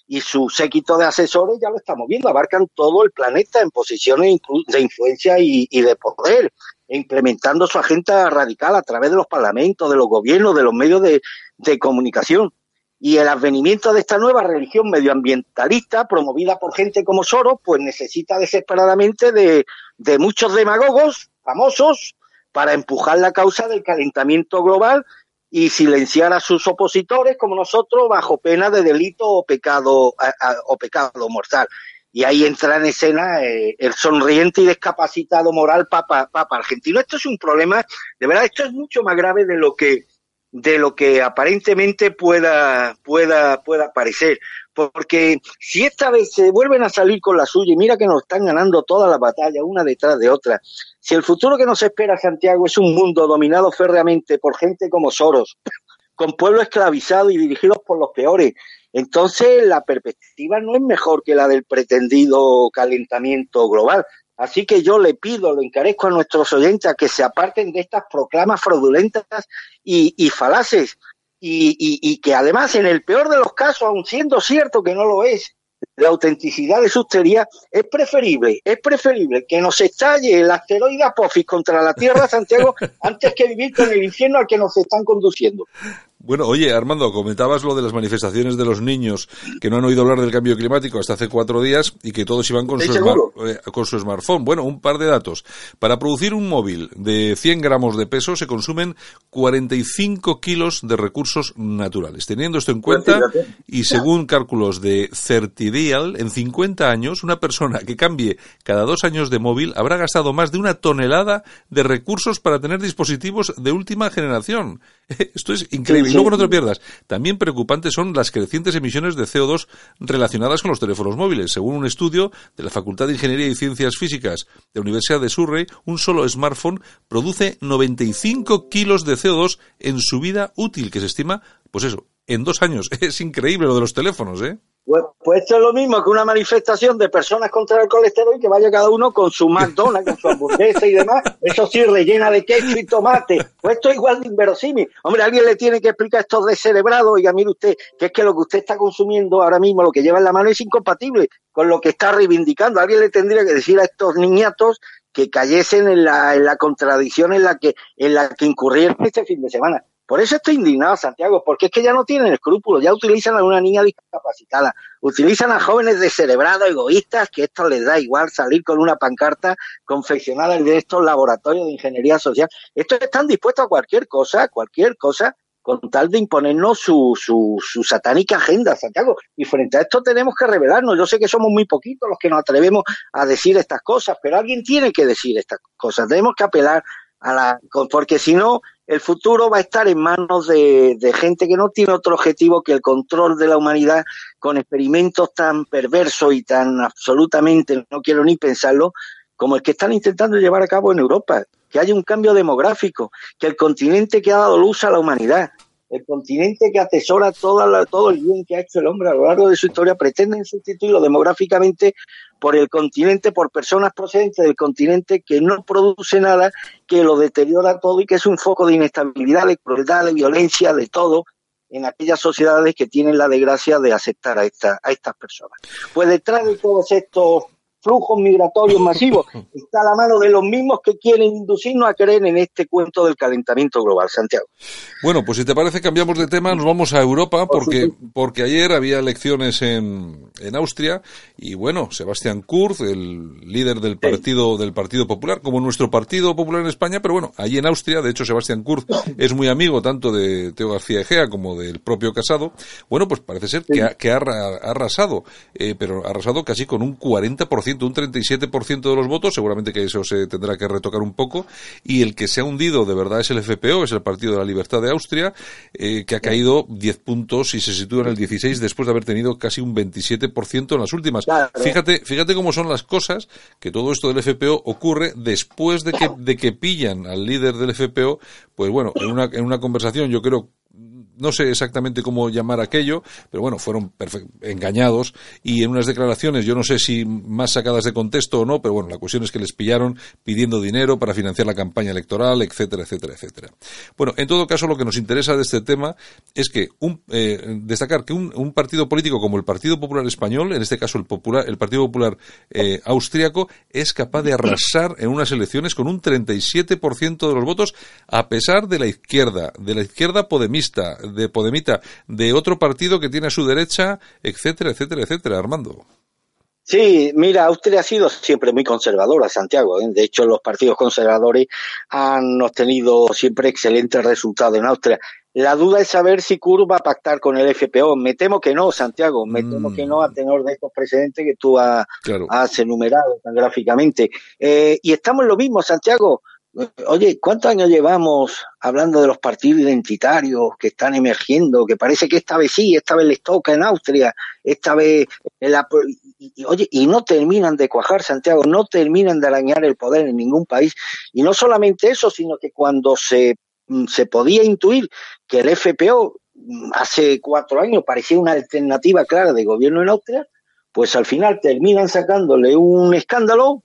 Y su séquito de asesores ya lo estamos viendo, abarcan todo el planeta en posiciones de influencia y, de poder, implementando su agenda radical a través de los parlamentos, de los gobiernos, de los medios de comunicación y el advenimiento de esta nueva religión medioambientalista promovida por gente como Soros, pues necesita desesperadamente de, muchos demagogos famosos para empujar la causa del calentamiento global y silenciar a sus opositores como nosotros bajo pena de delito o pecado o pecado mortal. Y ahí entra en escena eh, el sonriente y discapacitado moral papa, papa argentino. Esto es un problema, de verdad, esto es mucho más grave de lo que de lo que aparentemente pueda, pueda, pueda parecer. Porque si esta vez se vuelven a salir con la suya, y mira que nos están ganando todas las batallas, una detrás de otra, si el futuro que nos espera Santiago es un mundo dominado férreamente por gente como Soros, con pueblos esclavizados y dirigidos por los peores, entonces la perspectiva no es mejor que la del pretendido calentamiento global, Así que yo le pido, le encarezco a nuestros oyentes a que se aparten de estas proclamas fraudulentas y, y falaces y, y, que además en el peor de los casos, aun siendo cierto que no lo es, la autenticidad de sus teorías, es preferible, es preferible que nos estalle el asteroide Apophis contra la Tierra, Santiago, [laughs] antes que vivir con el infierno al que nos están conduciendo. Bueno, oye, Armando, comentabas lo de las manifestaciones de los niños que no han oído hablar del cambio climático hasta hace cuatro días y que todos iban con, su, eh, con su smartphone. Bueno, un par de datos. Para producir un móvil de 100 gramos de peso se consumen 45 kilos de recursos naturales. Teniendo esto en cuenta, y según cálculos de Certidial, en 50 años, una persona que cambie cada dos años de móvil habrá gastado más de una tonelada de recursos para tener dispositivos de última generación. [laughs] Esto es increíble. Y luego no te lo pierdas. También preocupantes son las crecientes emisiones de CO2 relacionadas con los teléfonos móviles. Según un estudio de la Facultad de Ingeniería y Ciencias Físicas de la Universidad de Surrey, un solo smartphone produce 95 kilos de CO2 en su vida útil, que se estima, pues eso, en dos años. [laughs] Es increíble lo de los teléfonos, ¿eh? Pues, pues, esto es lo mismo que una manifestación de personas contra el colesterol que vaya cada uno con su McDonald's, con su hamburguesa y demás, eso sí, rellena de queso y tomate. Pues esto es igual de inverosímil. Hombre, alguien le tiene que explicar esto de cerebrado, y a mire usted, que es que lo que usted está consumiendo ahora mismo, lo que lleva en la mano es incompatible con lo que está reivindicando. Alguien le tendría que decir a estos niñatos que cayesen en la, en la contradicción en la que, en la que incurrieron este fin de semana. Por eso estoy indignado, Santiago, porque es que ya no tienen escrúpulos, ya utilizan a una niña discapacitada, utilizan a jóvenes descerebrados, egoístas, que esto les da igual salir con una pancarta confeccionada en estos laboratorios de ingeniería social. Estos están dispuestos a cualquier cosa, cualquier cosa, con tal de imponernos su, su, su satánica agenda, Santiago. Y frente a esto tenemos que revelarnos. Yo sé que somos muy poquitos los que nos atrevemos a decir estas cosas, pero alguien tiene que decir estas cosas. Tenemos que apelar a la, porque si no, el futuro va a estar en manos de, gente que no tiene otro objetivo que el control de la humanidad con experimentos tan perversos y tan absolutamente, no quiero ni pensarlo, como el que están intentando llevar a cabo en Europa, que haya un cambio demográfico, que el continente que ha dado luz a la humanidad, el continente que atesora toda todo el bien que ha hecho el hombre a lo largo de su historia, pretenden sustituirlo demográficamente por el continente, por personas procedentes del continente que no produce nada, que lo deteriora todo y que es un foco de inestabilidad, de crueldad, de violencia, de todo en aquellas sociedades que tienen la desgracia de aceptar a, esta, a estas personas. Pues detrás de todos estos flujos migratorios masivos. [laughs] Está a la mano de los mismos que quieren inducirnos a creer en este cuento del calentamiento global, Santiago. Bueno, pues si te parece cambiamos de tema, nos vamos a Europa porque, porque ayer había elecciones en, en Austria y bueno, Sebastián Kurz, el líder del partido, del Partido Popular, como nuestro Partido Popular en España, pero bueno, allí en Austria, de hecho Sebastián Kurz [coughs] es muy amigo tanto de Teo García Egea como del propio Casado, bueno, pues parece ser que, ha, que ha, arrasado, eh, pero ha arrasado casi con un 40% un 37% de los votos, seguramente que eso se tendrá que retocar un poco, y el que se ha hundido de verdad es el FPO, es el Partido de la Libertad de Austria, eh, que ha caído 10 puntos y se sitúa en el 16 después de haber tenido casi un 27% en las últimas. Fíjate, fíjate cómo son las cosas, que todo esto del FPO ocurre después de que, de que pillan al líder del FPO, pues bueno, en una, en una conversación yo creo no sé exactamente cómo llamar aquello, pero bueno, fueron engañados y en unas declaraciones, yo no sé si más sacadas de contexto o no, pero bueno, la cuestión es que les pillaron pidiendo dinero para financiar la campaña electoral, etcétera, etcétera, etcétera. Bueno, en todo caso, lo que nos interesa de este tema es que un, eh, destacar que un, partido político como el Partido Popular Español, en este caso el, popular, el Partido Popular eh, Austriaco, es capaz de arrasar en unas elecciones con un 37% de los votos, a pesar de la izquierda, de la izquierda podemista, de Podemita, de otro partido que tiene a su derecha, etcétera, etcétera, etcétera, Armando. Sí, mira, Austria ha sido siempre muy conservadora, Santiago. ¿eh? De hecho, los partidos conservadores han obtenido siempre excelentes resultados en Austria. La duda es saber si Kurz va a pactar con el FPO. Me temo que no, Santiago. Me temo que no a tenor de estos precedentes que tú has, enumerado tan gráficamente. Eh, y estamos en lo mismo, Santiago. Oye, ¿cuántos años llevamos hablando de los partidos identitarios que están emergiendo? Que parece que esta vez sí, esta vez les toca en Austria, esta vez. La, y, oye, y no terminan de cuajar, Santiago, no terminan de arañar el poder en ningún país. Y no solamente eso, sino que cuando se, mm, se podía intuir que el FPO mm, hace cuatro años parecía una alternativa clara de gobierno en Austria, pues al final terminan sacándole un escándalo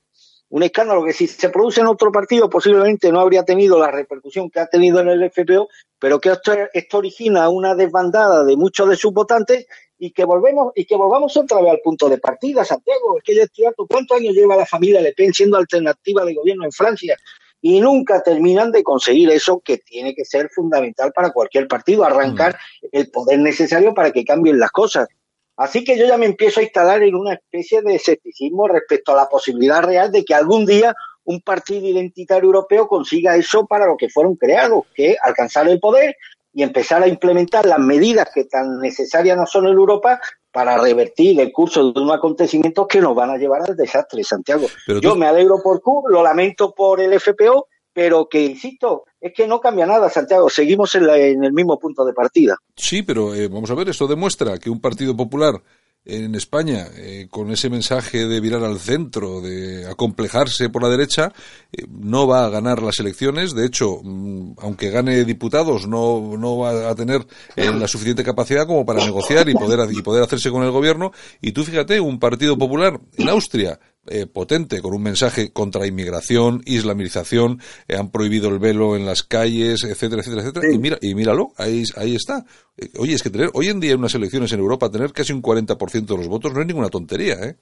un escándalo que si se produce en otro partido posiblemente no habría tenido la repercusión que ha tenido en el FPO, pero que esto, esto origina una desbandada de muchos de sus votantes y que volvemos y que volvamos otra vez al punto de partida, Santiago. Es que yo estoy harto. ¿Cuántos años lleva la familia Le Pen siendo alternativa de gobierno en Francia? Y nunca terminan de conseguir eso que tiene que ser fundamental para cualquier partido, arrancar mm. el poder necesario para que cambien las cosas. Así que yo ya me empiezo a instalar en una especie de escepticismo respecto a la posibilidad real de que algún día un partido identitario europeo consiga eso para lo que fueron creados, que alcanzar el poder y empezar a implementar las medidas que tan necesarias no son en Europa para revertir el curso de unos acontecimientos que nos van a llevar al desastre, Santiago. Yo me alegro por Q, lo lamento por el FPO, pero que, insisto, es que no cambia nada, Santiago, seguimos en, el mismo punto de partida. Sí, pero eh, vamos a ver, esto demuestra que un Partido Popular en España, eh, con ese mensaje de virar al centro, de acomplejarse por la derecha, eh, no va a ganar las elecciones. De hecho, mm, aunque gane diputados, no, no va a tener la suficiente capacidad como para negociar y poder, y poder hacerse con el gobierno. Y tú fíjate, un Partido Popular en Austria eh, potente con un mensaje contra inmigración, islamización, eh, han prohibido el velo en las calles, etcétera, etcétera, etcétera. Y mira, y míralo, ahí, ahí está. Eh, oye, es que tener hoy en día en unas elecciones en Europa tener casi un 40% de los votos no es ninguna tontería, ¿eh?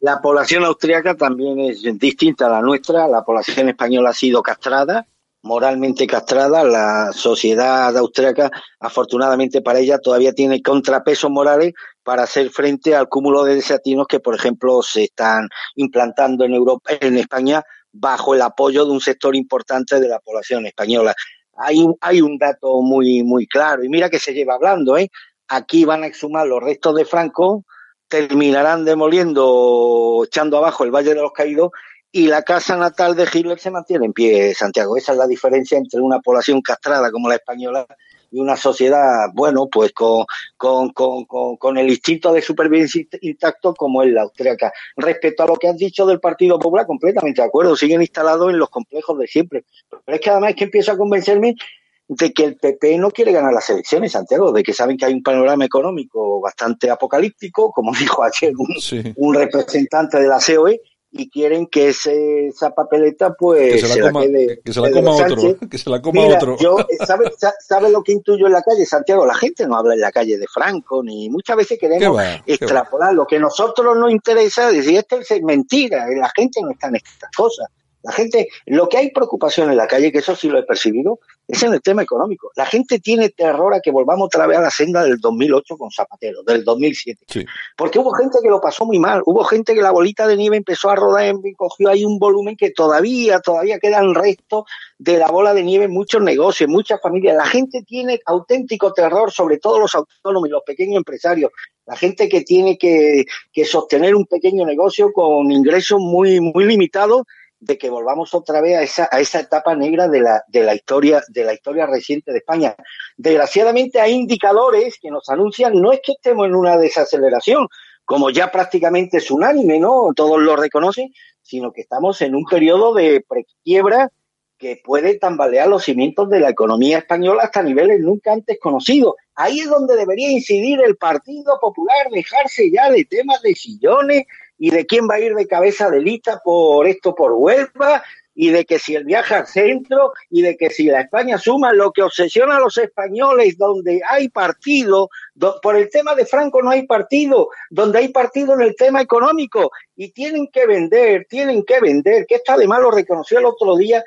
La población austríaca también es distinta a la nuestra. La población española ha sido castrada moralmente castrada. La sociedad austríaca, afortunadamente para ella, todavía tiene contrapesos morales para hacer frente al cúmulo de desatinos que, por ejemplo, se están implantando en Europa, en España, bajo el apoyo de un sector importante de la población española. Hay, hay un dato muy, muy claro, y mira que se lleva hablando, ¿eh? Aquí van a exhumar los restos de Franco, terminarán demoliendo, echando abajo el Valle de los Caídos y la casa natal de Hitler se mantiene en pie, Santiago. Esa es la diferencia entre una población castrada como la española y una sociedad, bueno, pues con, con, con, con, el instinto de supervivencia intacto como es la austríaca. Respecto a lo que has dicho del Partido Popular, completamente de acuerdo, siguen instalados en los complejos de siempre. Pero es que además es que empiezo a convencerme de que el PP no quiere ganar las elecciones, Santiago, de que saben que hay un panorama económico bastante apocalíptico, como [laughs] dijo ayer un, un representante de la COE, y quieren que ese, esa papeleta pues que se la, coma, que se la coma otro que se la coma otro. yo [laughs] ¿sabe, ¿sabe, lo que intuyo en la calle Santiago la gente no habla en la calle de Franco ni muchas veces queremos extrapolar. Lo que a nosotros nos interesa decir esto es mentira la gente no está en estas cosas. La gente, lo que hay preocupación en la calle, que eso sí lo he percibido, es en el tema económico. La gente tiene terror a que volvamos otra vez a la senda del 2008 con Zapatero, del 2007. Porque hubo gente que lo pasó muy mal, hubo gente que la bolita de nieve empezó a rodar y cogió ahí un volumen que todavía, todavía quedan restos de la bola de nieve en muchos negocios, en muchas familias. La gente tiene auténtico terror, sobre todo los autónomos y los pequeños empresarios. La gente que tiene que, que sostener un pequeño negocio con ingresos muy, muy limitados de que volvamos otra vez a esa, a esa etapa negra de la, de la historia, de la historia reciente de España. Desgraciadamente hay indicadores que nos anuncian, no es que estemos en una desaceleración, como ya prácticamente es unánime, ¿no? Todos lo reconocen, sino que estamos en un periodo de prequiebra que puede tambalear los cimientos de la economía española hasta niveles nunca antes conocidos. Ahí es donde debería incidir el Partido Popular, dejarse ya de temas de sillones y de quién va a ir de cabeza de lista por esto por Huelva y de que si el viaje al centro y de que si la España suma lo que obsesiona a los españoles donde hay partido, por el tema de Franco no hay partido, donde hay partido en el tema económico y tienen que vender, tienen que vender, que está de malo reconoció el otro día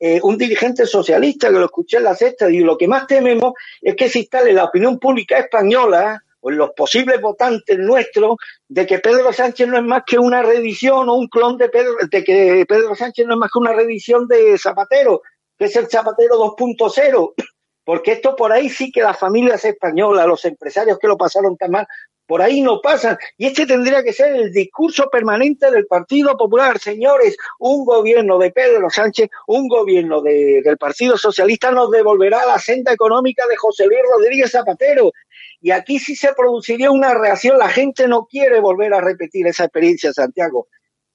eh, un dirigente socialista que lo escuché en la sexta y lo que más tememos es que se instale la opinión pública española los posibles votantes nuestros de que Pedro Sánchez no es más que una reedición o un clon de Pedro, de que Pedro Sánchez no es más que una reedición de Zapatero, que es el Zapatero 2.0, [clears throat] porque esto por ahí sí que las familias españolas, los empresarios que lo pasaron tan mal, por ahí no pasan. Y este tendría que ser el discurso permanente del Partido Popular. Señores, un gobierno de Pedro Sánchez, un gobierno de, del Partido Socialista nos devolverá la senda económica de José Luis Rodríguez Zapatero. Y aquí sí se produciría una reacción. La gente no quiere volver a repetir esa experiencia, Santiago.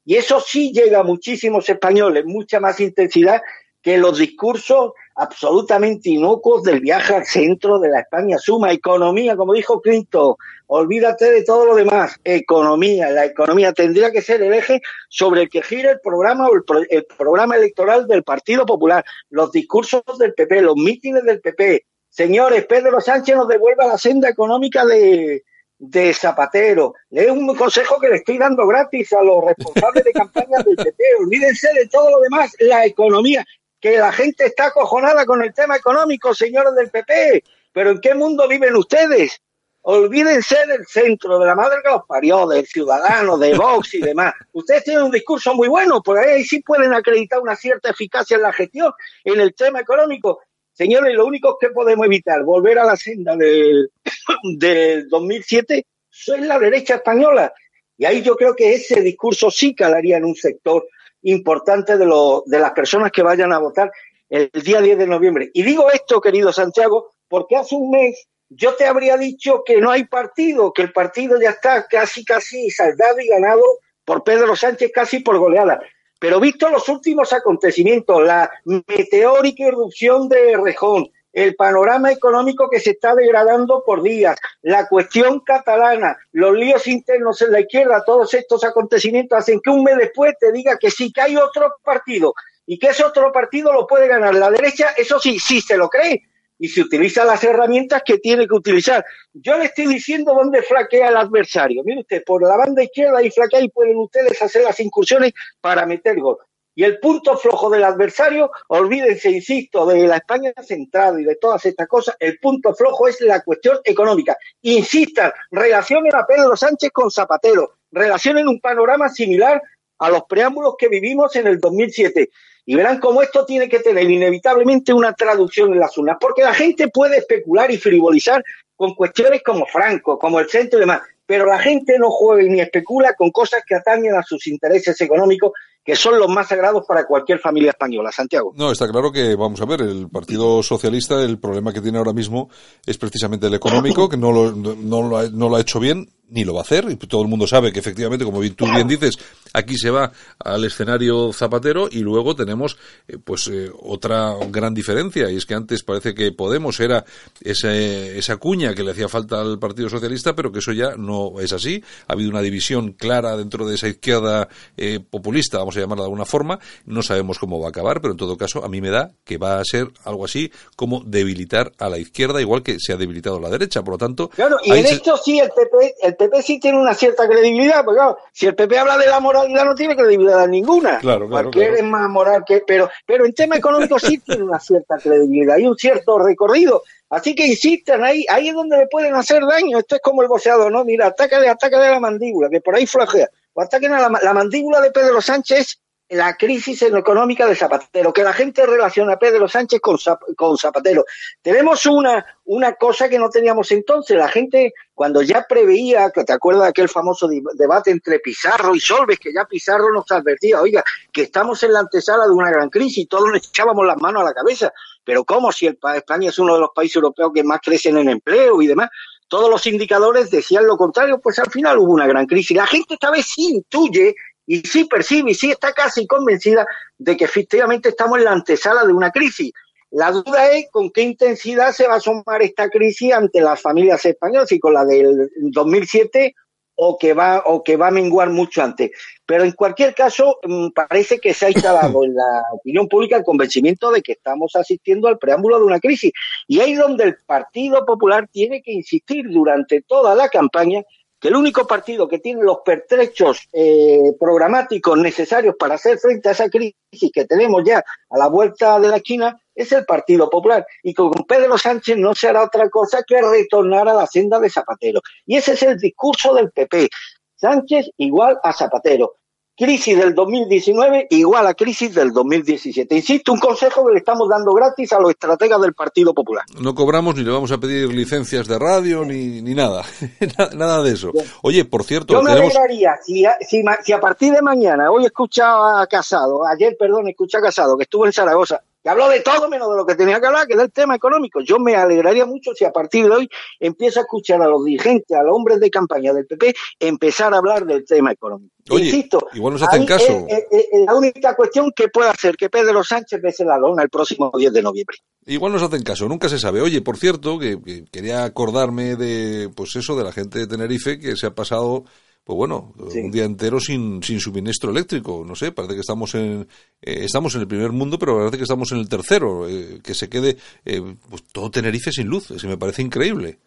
Y eso sí llega a muchísimos españoles, mucha más intensidad que los discursos absolutamente inocuos del viaje al centro de la España suma. Economía, como dijo Clinton, olvídate de todo lo demás. Economía, la economía tendría que ser el eje sobre el que gira el programa o el, el programa electoral del Partido Popular, los discursos del PP, los mítines del PP. Señores, Pedro Sánchez nos devuelva la senda económica de, de Zapatero. Es un consejo que le estoy dando gratis a los responsables de campaña del PP. Olvídense de todo lo demás, la economía que la gente está acojonada con el tema económico, señores del PP. Pero ¿en qué mundo viven ustedes? Olvídense del centro, de la madre que los parió, del ciudadano, de Vox y demás. [laughs] Ustedes tienen un discurso muy bueno, porque ahí sí pueden acreditar una cierta eficacia en la gestión, en el tema económico. Señores, lo único que podemos evitar, volver a la senda del, [coughs] del 2007, es la derecha española. Y ahí yo creo que ese discurso sí calaría en un sector importante de, lo, de las personas que vayan a votar el día 10 de noviembre. Y digo esto, querido Santiago, porque hace un mes yo te habría dicho que no hay partido, que el partido ya está casi, casi saldado y ganado por Pedro Sánchez casi por goleada. Pero visto los últimos acontecimientos, la meteórica irrupción de Rejón, el panorama económico que se está degradando por días, la cuestión catalana, los líos internos en la izquierda, todos estos acontecimientos hacen que un mes después te diga que sí, que hay otro partido y que ese otro partido lo puede ganar la derecha, eso sí, sí se lo cree y se utiliza las herramientas que tiene que utilizar. Yo le estoy diciendo dónde flaquea el adversario. Mire usted, por la banda izquierda y flaquea y pueden ustedes hacer las incursiones para meter gol. Y el punto flojo del adversario, olvídense, insisto, de la España central y de todas estas cosas, el punto flojo es la cuestión económica. Insistan, relacionen a Pedro Sánchez con Zapatero, relacionen un panorama similar a los preámbulos que vivimos en el 2007. Y verán cómo esto tiene que tener inevitablemente una traducción en las urnas, porque la gente puede especular y frivolizar con cuestiones como Franco, como el centro y demás, pero la gente no juega ni especula con cosas que atañen a sus intereses económicos que son los más sagrados para cualquier familia española. Santiago. No, está claro que, vamos a ver, el Partido Socialista, el problema que tiene ahora mismo es precisamente el económico, que no lo, no lo, no lo ha hecho bien, ni lo va a hacer, y todo el mundo sabe que efectivamente, como tú bien dices, aquí se va al escenario zapatero y luego tenemos eh, pues eh, otra gran diferencia, y es que antes parece que Podemos era ese, esa cuña que le hacía falta al Partido Socialista, pero que eso ya no es así. Ha habido una división clara dentro de esa izquierda eh, populista, vamos a llamarla de alguna forma, no sabemos cómo va a acabar, pero en todo caso a mí me da que va a ser algo así como debilitar a la izquierda, igual que se ha debilitado la derecha, por lo tanto... Claro, y en esto sí el PP, el PP sí tiene una cierta credibilidad, porque claro, si el PP habla de la moralidad no tiene credibilidad ninguna. Claro, claro. Porque es más moral que... Pero, pero en tema económico sí [laughs] tiene una cierta credibilidad y un cierto recorrido. Así que insistan ahí, ahí es donde le pueden hacer daño. Esto es como el boceado, ¿no? Mira, ataca de la mandíbula, que por ahí flojea o ataquen a la, la mandíbula de Pedro Sánchez la crisis económica de Zapatero, que la gente relaciona a Pedro Sánchez con, con Zapatero. Tenemos una, una cosa que no teníamos entonces. La gente, cuando ya preveía, que te acuerdas de aquel famoso debate entre Pizarro y Solves, que ya Pizarro nos advertía, oiga, que estamos en la antesala de una gran crisis y todos nos echábamos las manos a la cabeza. Pero ¿cómo si el, España es uno de los países europeos que más crecen en empleo y demás? todos los indicadores decían lo contrario, pues al final hubo una gran crisis. La gente esta vez sí intuye y sí percibe y sí está casi convencida de que efectivamente estamos en la antesala de una crisis. La duda es con qué intensidad se va a asomar esta crisis ante las familias españolas y con la del 2007 o que va o que va a menguar mucho antes. Pero en cualquier caso, mm, parece que se ha instalado en la opinión pública el convencimiento de que estamos asistiendo al preámbulo de una crisis. Y ahí donde el Partido Popular tiene que insistir durante toda la campaña que el único partido que tiene los pertrechos eh, programáticos necesarios para hacer frente a esa crisis que tenemos ya a la vuelta de la China es el Partido Popular. Y con Pedro Sánchez no se hará otra cosa que retornar a la senda de Zapatero. Y ese es el discurso del PP. Sánchez igual a Zapatero crisis del 2019 igual a crisis del 2017. Insisto, un consejo que le estamos dando gratis a los estrategas del Partido Popular. No cobramos ni le vamos a pedir licencias de radio ni, ni nada, [laughs] nada de eso. Oye, por cierto... Yo me alegraría, si a, si, si a partir de mañana, hoy escuchaba a Casado, ayer, perdón, escuché a Casado, que estuvo en Zaragoza, que habló de todo menos de lo que tenía que hablar, que es el tema económico. Yo me alegraría mucho si a partir de hoy empiezo a escuchar a los dirigentes, a los hombres de campaña del PP, empezar a hablar del tema económico. Oye, Insisto, igual nos hacen caso. Es, la única cuestión que puede hacer que Pedro Sánchez bese la lona el próximo 10 de noviembre. Igual nos hacen caso, nunca se sabe. Oye, por cierto, que quería acordarme de, pues eso, de la gente de Tenerife que se ha pasado pues bueno, un día entero sin, sin suministro eléctrico. No sé, parece que estamos en, eh, estamos en el primer mundo, pero parece que estamos en el tercero. Eh, que se quede eh, pues todo Tenerife sin luz. Eso me parece increíble.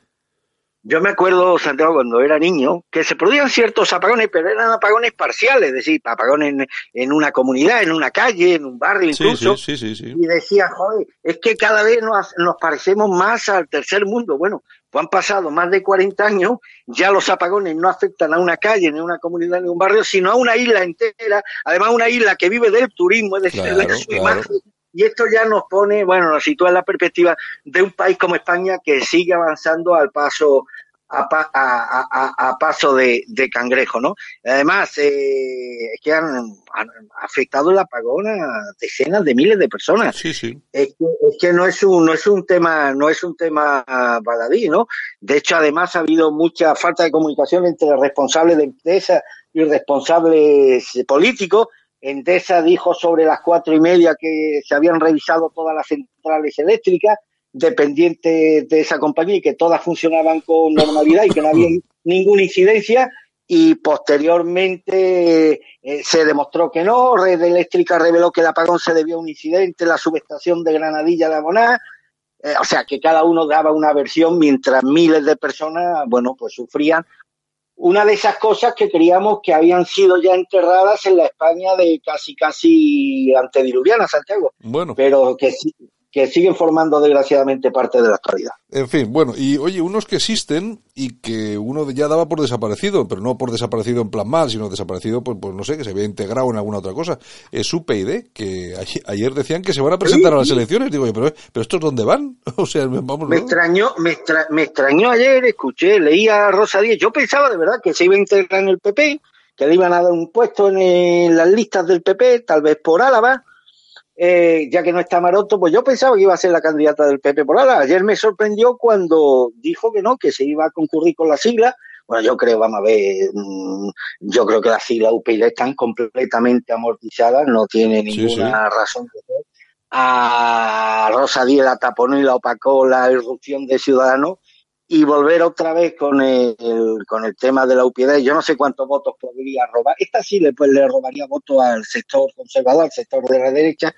Yo me acuerdo, Santiago, cuando era niño, que se producían ciertos apagones, pero eran apagones parciales, es decir, apagones en, en una comunidad, en una calle, en un barrio incluso. Sí, sí, sí, y decía, joder, es que cada vez nos, nos parecemos más al tercer mundo. Bueno, pues han pasado más de 40 años, ya los apagones no afectan a una calle, ni a una comunidad, ni a un barrio, sino a una isla entera, además una isla que vive del turismo, es decir, de su imagen. Y esto ya nos pone, bueno, nos sitúa en la perspectiva de un país como España que sigue avanzando al paso a, paso de, cangrejo, ¿no? Además, eh, es que han, afectado el apagón a decenas de miles de personas. Sí, sí. Es que, no es un no es un tema no es un tema baladí, ¿no? De hecho, además ha habido mucha falta de comunicación entre responsables de empresas y responsables políticos. Endesa dijo sobre las cuatro y media que se habían revisado todas las centrales eléctricas dependiente de esa compañía y que todas funcionaban con normalidad y que no había ninguna incidencia y posteriormente eh, se demostró que no, Red Eléctrica reveló que el apagón se debió a un incidente en la subestación de Granadilla de Aboná, eh, o sea que cada uno daba una versión mientras miles de personas, bueno, pues sufrían una de esas cosas que creíamos que habían sido ya enterradas en la España de casi casi antediluviana, Santiago. Bueno. Pero que sí, que siguen formando desgraciadamente parte de la actualidad. En fin, bueno, y oye, unos que existen y que uno ya daba por desaparecido, pero no por desaparecido en plan mal, sino desaparecido, pues, pues no sé, que se había integrado en alguna otra cosa. Es UPyD, que ayer decían que se van a presentar a las elecciones. Digo, pero, pero ¿estos dónde van? [laughs] o sea, vamos. Me extrañó, me, me extrañó ayer, escuché, leía a Rosa Díez. Yo pensaba de verdad que se iba a integrar en el PP, que le iban a dar un puesto en las listas del PP, tal vez por Álava eh, ya que no está Maroto, pues yo pensaba que iba a ser la candidata del PP por ahora. Ayer me sorprendió cuando dijo que no, que se iba a concurrir con la sigla. Bueno, yo creo, vamos a ver, mm, yo creo que las siglas UPyD están completamente amortizadas, no tiene ninguna razón de ser. A Rosa Díez la taponó y la opacó la irrupción de Ciudadanos y volver otra vez con el, con el tema de la UPyD. Yo no sé cuántos votos podría robar. Esta sí le, pues, le robaría votos al sector conservador, al sector de la derecha,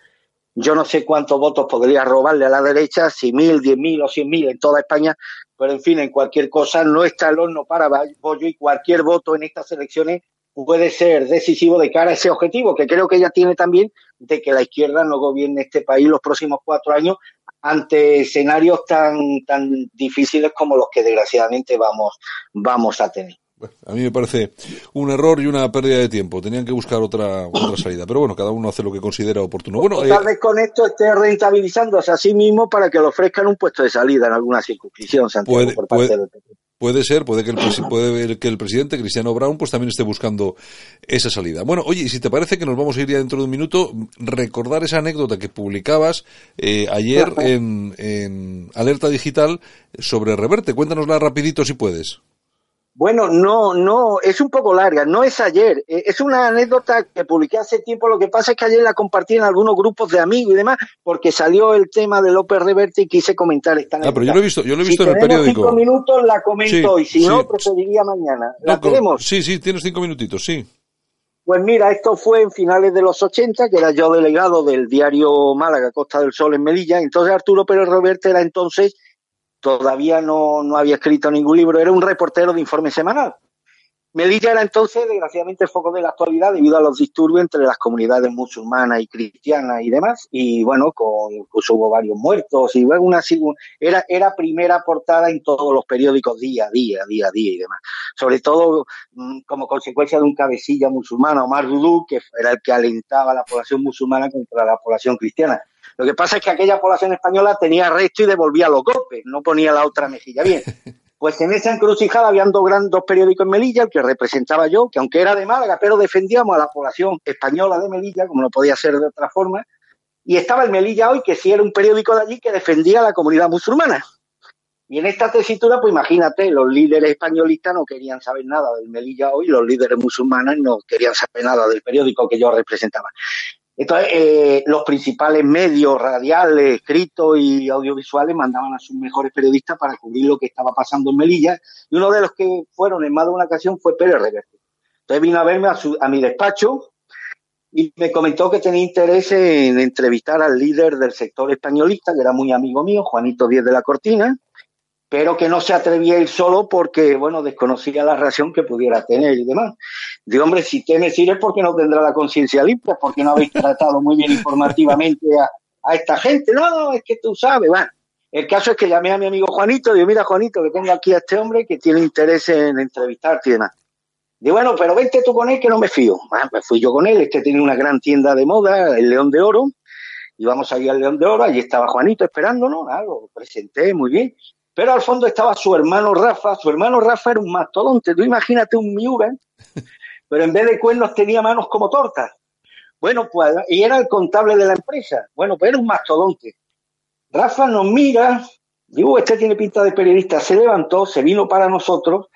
yo no sé cuántos votos podría robarle a la derecha, si mil, diez mil o cien mil en toda España, pero en fin, en cualquier cosa no está el horno para pollo y cualquier voto en estas elecciones puede ser decisivo de cara a ese objetivo, que creo que ella tiene también de que la izquierda no gobierne este país los próximos cuatro años ante escenarios tan, tan difíciles como los que desgraciadamente vamos, vamos a tener a mí me parece un error y una pérdida de tiempo. Tenían que buscar otra, otra [coughs] salida. Pero bueno, cada uno hace lo que considera oportuno. Bueno, tal eh, vez con esto esté rentabilizándose a sí mismo para que le ofrezcan un puesto de salida en alguna circunscripción, Santiago, puede, por parte puede, puede ser, puede que, el, puede que el presidente Cristiano Brown pues también esté buscando esa salida. Bueno, oye, y si te parece que nos vamos a ir ya dentro de un minuto, recordar esa anécdota que publicabas eh, ayer en, en Alerta Digital sobre Reverte. Cuéntanosla rapidito si puedes. Bueno, no, no, es un poco larga, no es ayer, e, es una anécdota que publiqué hace tiempo, lo que pasa es que ayer la compartí en algunos grupos de amigos y demás, porque salió el tema de López Reverte y quise comentar esta anécdota. Ah, pero yo lo he visto, yo lo he visto en el periódico. cinco minutos la comento y si no, preferiría mañana. ¿La tenemos? Sí, sí, tienes cinco minutitos, sí. Pues mira, esto fue en finales de los 80, que era yo delegado del diario Málaga, Costa del Sol en Melilla, entonces Arturo Pérez Reverte era entonces todavía no, no había escrito ningún libro, era un reportero de informe semanal. Melilla era entonces, desgraciadamente, el foco de la actualidad debido a los disturbios entre las comunidades musulmanas y cristianas y demás. Y bueno, con, hubo varios muertos y luego una, era, era primera portada en todos los periódicos día a día, día a día y demás. Sobre todo mm, como consecuencia de un cabecilla musulmán, Omar Dudú, que era el que alentaba a la población musulmana contra la población cristiana. Lo que pasa es que aquella población española tenía resto y devolvía los golpes, no ponía la otra mejilla bien. [laughs] Pues en esa encrucijada habían dos, dos periódicos en Melilla, el que representaba yo, que aunque era de Málaga, pero defendíamos a la población española de Melilla, como no podía ser de otra forma, y estaba el Melilla Hoy, que sí era un periódico de allí que defendía a la comunidad musulmana. Y en esta tesitura, pues imagínate, los líderes españolistas no querían saber nada del Melilla Hoy, los líderes musulmanes no querían saber nada del periódico que yo representaba. Entonces, eh, los principales medios radiales, escritos y audiovisuales mandaban a sus mejores periodistas para cubrir lo que estaba pasando en Melilla. Y uno de los que fueron en más de una ocasión fue Pérez Reverte. Entonces vino a verme a, su, a mi despacho y me comentó que tenía interés en entrevistar al líder del sector españolista, que era muy amigo mío, Juanito Díez de la Cortina, pero que no se atrevía a ir solo porque, bueno, desconocía la reacción que pudiera tener y demás. Digo, hombre, si tienes ir es porque no tendrá la conciencia limpia, porque no habéis tratado muy bien informativamente a, esta gente. No, no, es que tú sabes. Bueno, el caso es que llamé a mi amigo Juanito, digo, mira, Juanito, que tengo aquí a este hombre que tiene interés en entrevistarte y demás. Digo, bueno, pero vente tú con él que no me fío. Bueno, pues fui yo con él, este tiene una gran tienda de moda, el León de Oro, y vamos a ir al León de Oro, allí estaba Juanito esperándonos, ah, lo presenté muy bien. Pero al fondo estaba su hermano Rafa, su hermano Rafa era un mastodonte, tú imagínate un Miura, pero en vez de cuernos tenía manos como tortas. Bueno, pues, y era el contable de la empresa. Bueno, pues era un mastodonte. Rafa nos mira, digo, este tiene pinta de periodista, se levantó, se vino para nosotros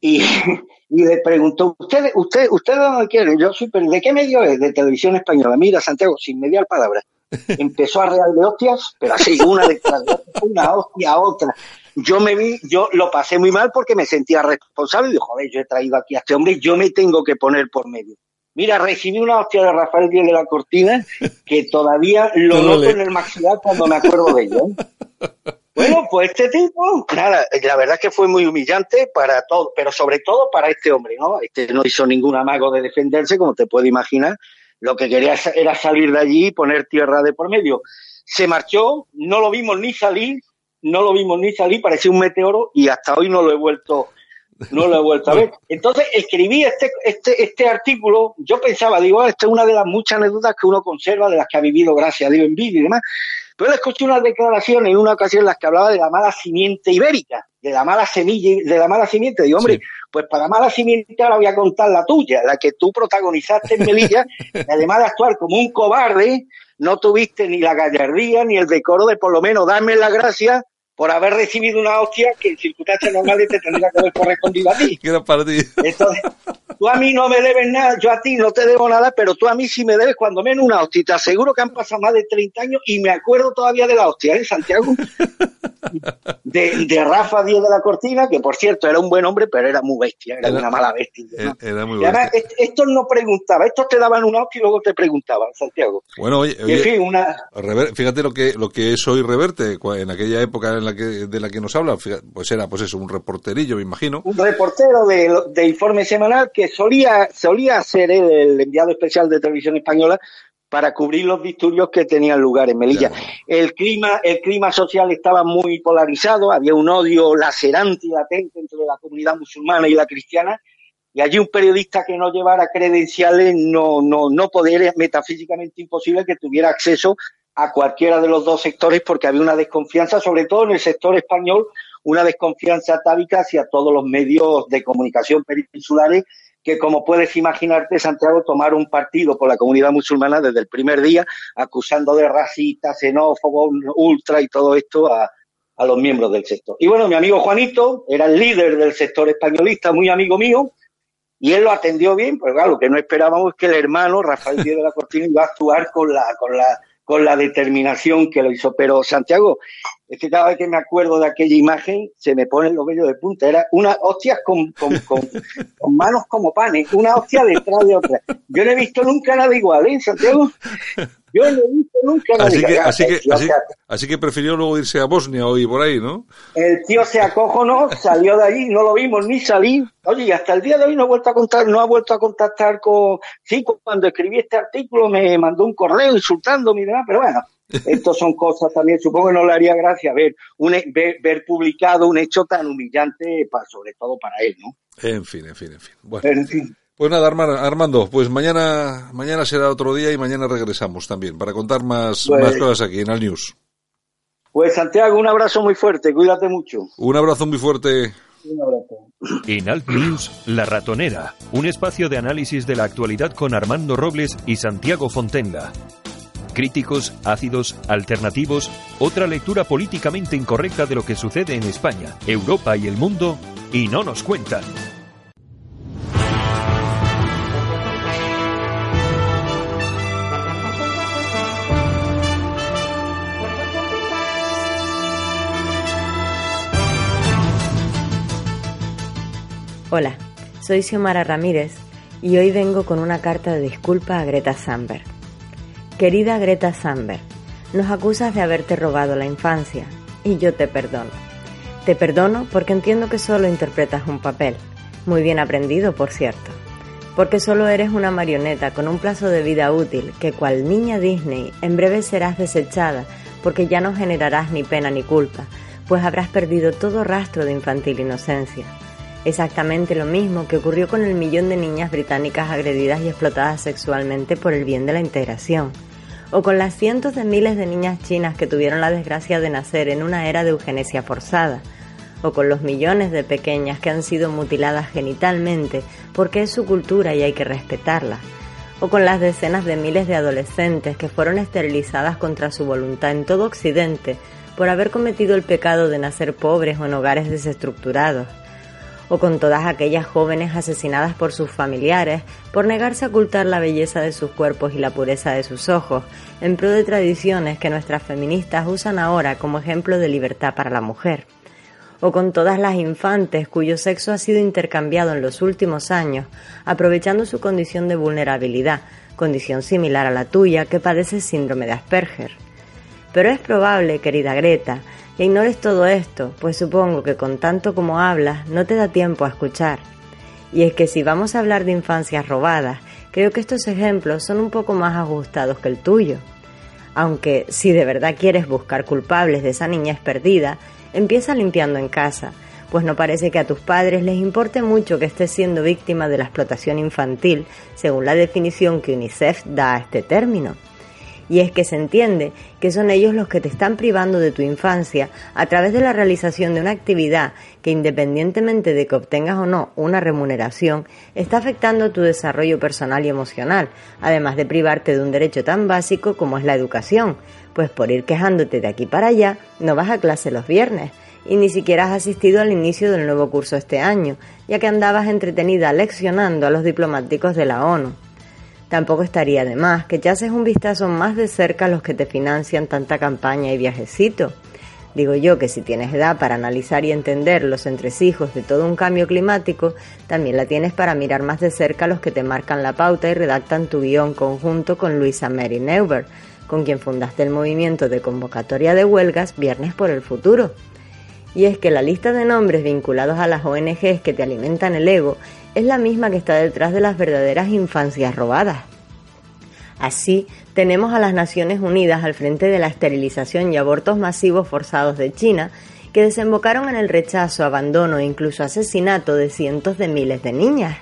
y, [laughs] le preguntó, ¿usted, usted, usted dónde quiere? Yo soy, ¿de qué medio es? De televisión española. Mira, Santiago, sin mediar palabra. Empezó a real de hostias, pero así, una detrás de otra, una hostia a otra. Yo me vi, yo lo pasé muy mal porque me sentía responsable y dije, joder, yo he traído aquí a este hombre, yo me tengo que poner por medio. Mira, recibí una hostia de Rafael Díaz de la Cortina que todavía lo noto en el maxilar cuando me acuerdo de ella. ¿eh? Bueno, pues este tipo, nada, la verdad es que fue muy humillante para todo, pero sobre todo para este hombre, ¿no? Este no hizo ningún amago de defenderse, como te puedes imaginar. Lo que quería era salir de allí y poner tierra de por medio. Se marchó, no lo vimos ni salir, no lo vimos ni salir, parecía un meteoro y hasta hoy no lo he vuelto no lo he vuelto a ver. Entonces escribí este, este, este artículo, yo pensaba, digo, esta es una de las muchas anécdotas que uno conserva, de las que ha vivido, gracias a Dios, en vida y demás. Pero le escuché unas declaraciones en una ocasión en las que hablaba de la mala simiente ibérica, de la mala semilla, de la mala simiente. Digo, hombre, pues para mala simiente ahora voy a contar la tuya, la que tú protagonizaste en Melilla, [laughs] y además de actuar como un cobarde, no tuviste ni la gallardía ni el decoro de por lo menos darme la gracia por haber recibido una hostia que en circunstancias normales te tendría que haber correspondido a ti. [laughs] era para ti. Entonces, tú a mí no me debes nada, yo a ti no te debo nada, pero tú a mí sí me debes cuando menos una hostia. Te aseguro que han pasado más de 30 años y me acuerdo todavía de la hostia, ¿eh, Santiago? [laughs] De, Rafa Díaz de la Cortina, que por cierto era un buen hombre, pero era muy bestia, era, una mala bestia. Era, muy bestia. estos no preguntaban, estos te daban una hostia y luego te preguntaban, Santiago. Bueno, oye, fíjate lo que, lo que es hoy Reverte, en aquella época en la que, de la que nos habla, pues era pues eso, un reporterillo, me imagino. Un reportero de, de informe semanal que solía, solía ser el enviado especial de televisión española para cubrir los disturbios que tenían lugar en Melilla. El clima, el clima social estaba muy polarizado, había un odio lacerante y latente entre la comunidad musulmana y la cristiana, y allí un periodista que no llevara credenciales no, no, no podía, metafísicamente imposible que tuviera acceso a cualquiera de los dos sectores porque había una desconfianza, sobre todo en el sector español, una desconfianza atávica hacia todos los medios de comunicación peninsulares que, como puedes imaginarte, Santiago, tomar un partido por la comunidad musulmana desde el primer día, acusando de racista, xenófobo, ultra y todo esto a, a los miembros del sector. Y bueno, mi amigo Juanito era el líder del sector españolista, muy amigo mío, y él lo atendió bien, pues claro, lo que no esperábamos es que el hermano, Rafael Díaz de la Cortina, iba a actuar con la, con la con la determinación que lo hizo. Pero Santiago, es que cada vez que me acuerdo de aquella imagen, se me pone los vellos de punta. Era una hostia con, con, con, [laughs] manos como panes, una hostia detrás de otra. Yo no he visto nunca nada igual, ¿eh, Santiago? Yo no he visto nunca nada así Que, así, que, así, que prefirió luego irse a Bosnia o ir por ahí, ¿no? El tío se acojonó, [laughs] salió de allí, no lo vimos ni salir. Oye, y hasta el día de hoy no ha vuelto a contar, no ha vuelto a contactar con. Sí, cuando escribí este artículo me mandó un correo insultándome y demás, pero bueno, Estas son cosas también, supongo que no le haría gracia ver, un, ver, publicado un hecho tan humillante, para, sobre todo para él, ¿no? En fin, en fin, en fin. Bueno, Pues nada, Armando, pues mañana, mañana será otro día y mañana regresamos también para contar más, pues más cosas aquí en Al News. Pues Santiago, un abrazo muy fuerte, cuídate mucho. Un abrazo muy fuerte. Un abrazo. En Alt News, La Ratonera, un espacio de análisis de la actualidad con Armando Robles y Santiago Fontenga críticos, ácidos, alternativos, otra lectura políticamente incorrecta de lo que sucede en España, Europa y el mundo, y no nos cuentan. Hola, soy Xiomara Ramírez y hoy vengo con una carta de disculpa a Greta Thunberg. Querida Greta Thunberg, nos acusas de haberte robado la infancia y yo te perdono. Te perdono porque entiendo que solo interpretas un papel, muy bien aprendido por cierto, porque solo eres una marioneta con un plazo de vida útil que cual niña Disney en breve serás desechada porque ya no generarás ni pena ni culpa, pues habrás perdido todo rastro de infantil inocencia. Exactamente lo mismo que ocurrió con el millón de niñas británicas agredidas y explotadas sexualmente por el bien de la integración o con las cientos de miles de niñas chinas que tuvieron la desgracia de nacer en una era de eugenesia forzada, o con los millones de pequeñas que han sido mutiladas genitalmente porque es su cultura y hay que respetarla, o con las decenas de miles de adolescentes que fueron esterilizadas contra su voluntad en todo Occidente por haber cometido el pecado de nacer pobres o en hogares desestructurados, o con todas aquellas jóvenes asesinadas por sus familiares por negarse a ocultar la belleza de sus cuerpos y la pureza de sus ojos, en pro de tradiciones que nuestras feministas usan ahora como ejemplo de libertad para la mujer o con todas las infantes cuyo sexo ha sido intercambiado en los últimos años, aprovechando su condición de vulnerabilidad, condición similar a la tuya que padece síndrome de Asperger. Pero es probable, querida Greta, ignores todo esto, pues supongo que con tanto como hablas no te da tiempo a escuchar. Y es que si vamos a hablar de infancias robadas, creo que estos ejemplos son un poco más ajustados que el tuyo. Aunque si de verdad quieres buscar culpables de esa niñez perdida, empieza limpiando en casa, pues no parece que a tus padres les importe mucho que estés siendo víctima de la explotación infantil, según la definición que UNICEF da a este término. Y es que se entiende que son ellos los que te están privando de tu infancia a través de la realización de una actividad que independientemente de que obtengas o no una remuneración, está afectando tu desarrollo personal y emocional, además de privarte de un derecho tan básico como es la educación, pues por ir quejándote de aquí para allá no vas a clase los viernes y ni siquiera has asistido al inicio del nuevo curso este año, ya que andabas entretenida leccionando a los diplomáticos de la ONU. Tampoco estaría de más que echases un vistazo más de cerca a los que te financian tanta campaña y viajecito. Digo yo que si tienes edad para analizar y entender los entresijos de todo un cambio climático, también la tienes para mirar más de cerca a los que te marcan la pauta y redactan tu guion conjunto con Luisa Mary Neuber, con quien fundaste el movimiento de convocatoria de huelgas Viernes por el Futuro. Y es que la lista de nombres vinculados a las ONGs que te alimentan el ego es la misma que está detrás de las verdaderas infancias robadas. Así, tenemos a las Naciones Unidas al frente de la esterilización y abortos masivos forzados de China, que desembocaron en el rechazo, abandono e incluso asesinato de cientos de miles de niñas.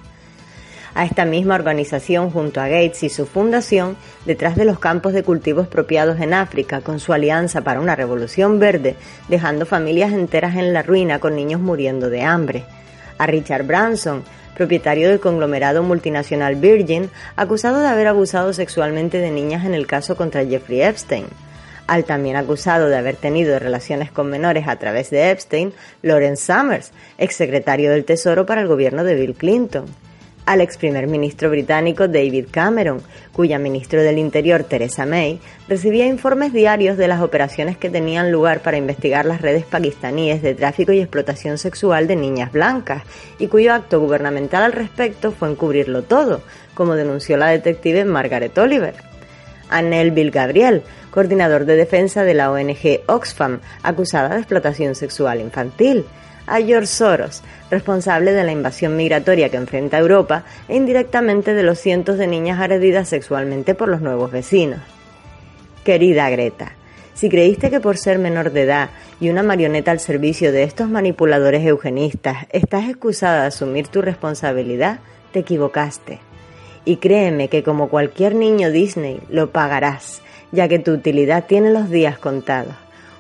A esta misma organización, junto a Gates y su fundación, detrás de los campos de cultivo expropiados en África, con su alianza para una revolución verde, dejando familias enteras en la ruina con niños muriendo de hambre. A Richard Branson, propietario del conglomerado multinacional Virgin, acusado de haber abusado sexualmente de niñas en el caso contra Jeffrey Epstein. Al también acusado de haber tenido relaciones con menores a través de Epstein, Lawrence Summers, exsecretario del Tesoro para el gobierno de Bill Clinton al ex primer ministro británico David Cameron, cuya ministro del Interior Theresa May recibía informes diarios de las operaciones que tenían lugar para investigar las redes pakistaníes de tráfico y explotación sexual de niñas blancas, y cuyo acto gubernamental al respecto fue encubrirlo todo, como denunció la detective Margaret Oliver. A Bill Gabriel, coordinador de defensa de la ONG Oxfam, acusada de explotación sexual infantil, a George Soros, responsable de la invasión migratoria que enfrenta Europa e indirectamente de los cientos de niñas agredidas sexualmente por los nuevos vecinos. Querida Greta, si creíste que por ser menor de edad y una marioneta al servicio de estos manipuladores eugenistas estás excusada de asumir tu responsabilidad, te equivocaste. Y créeme que como cualquier niño Disney lo pagarás, ya que tu utilidad tiene los días contados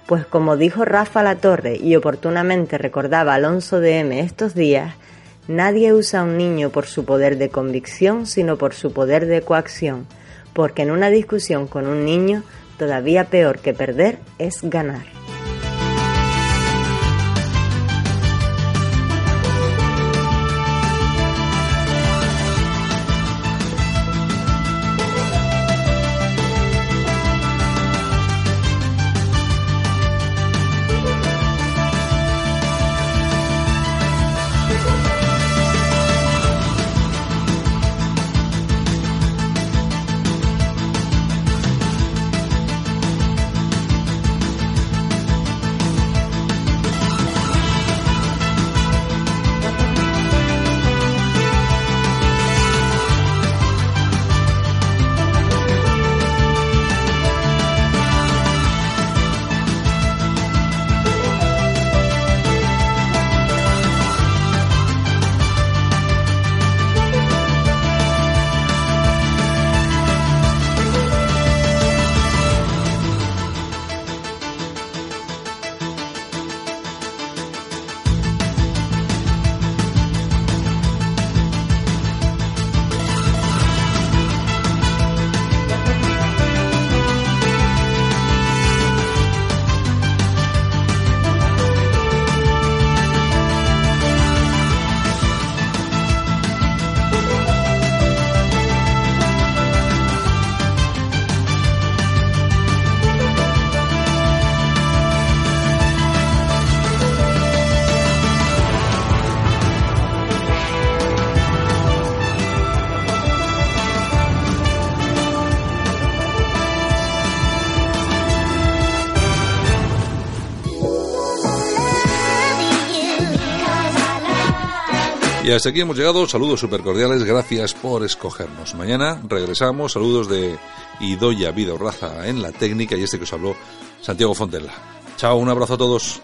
pues como dijo Rafa La Torre y oportunamente recordaba Alonso de M estos días, nadie usa a un niño por su poder de convicción, sino por su poder de coacción, porque en una discusión con un niño, todavía peor que perder es ganar. Y hasta aquí hemos llegado. Saludos super cordiales. Gracias por escogernos. Mañana regresamos. Saludos de Idoya Vida Raza en la técnica y este que os habló, Santiago Fontella. Chao, un abrazo a todos.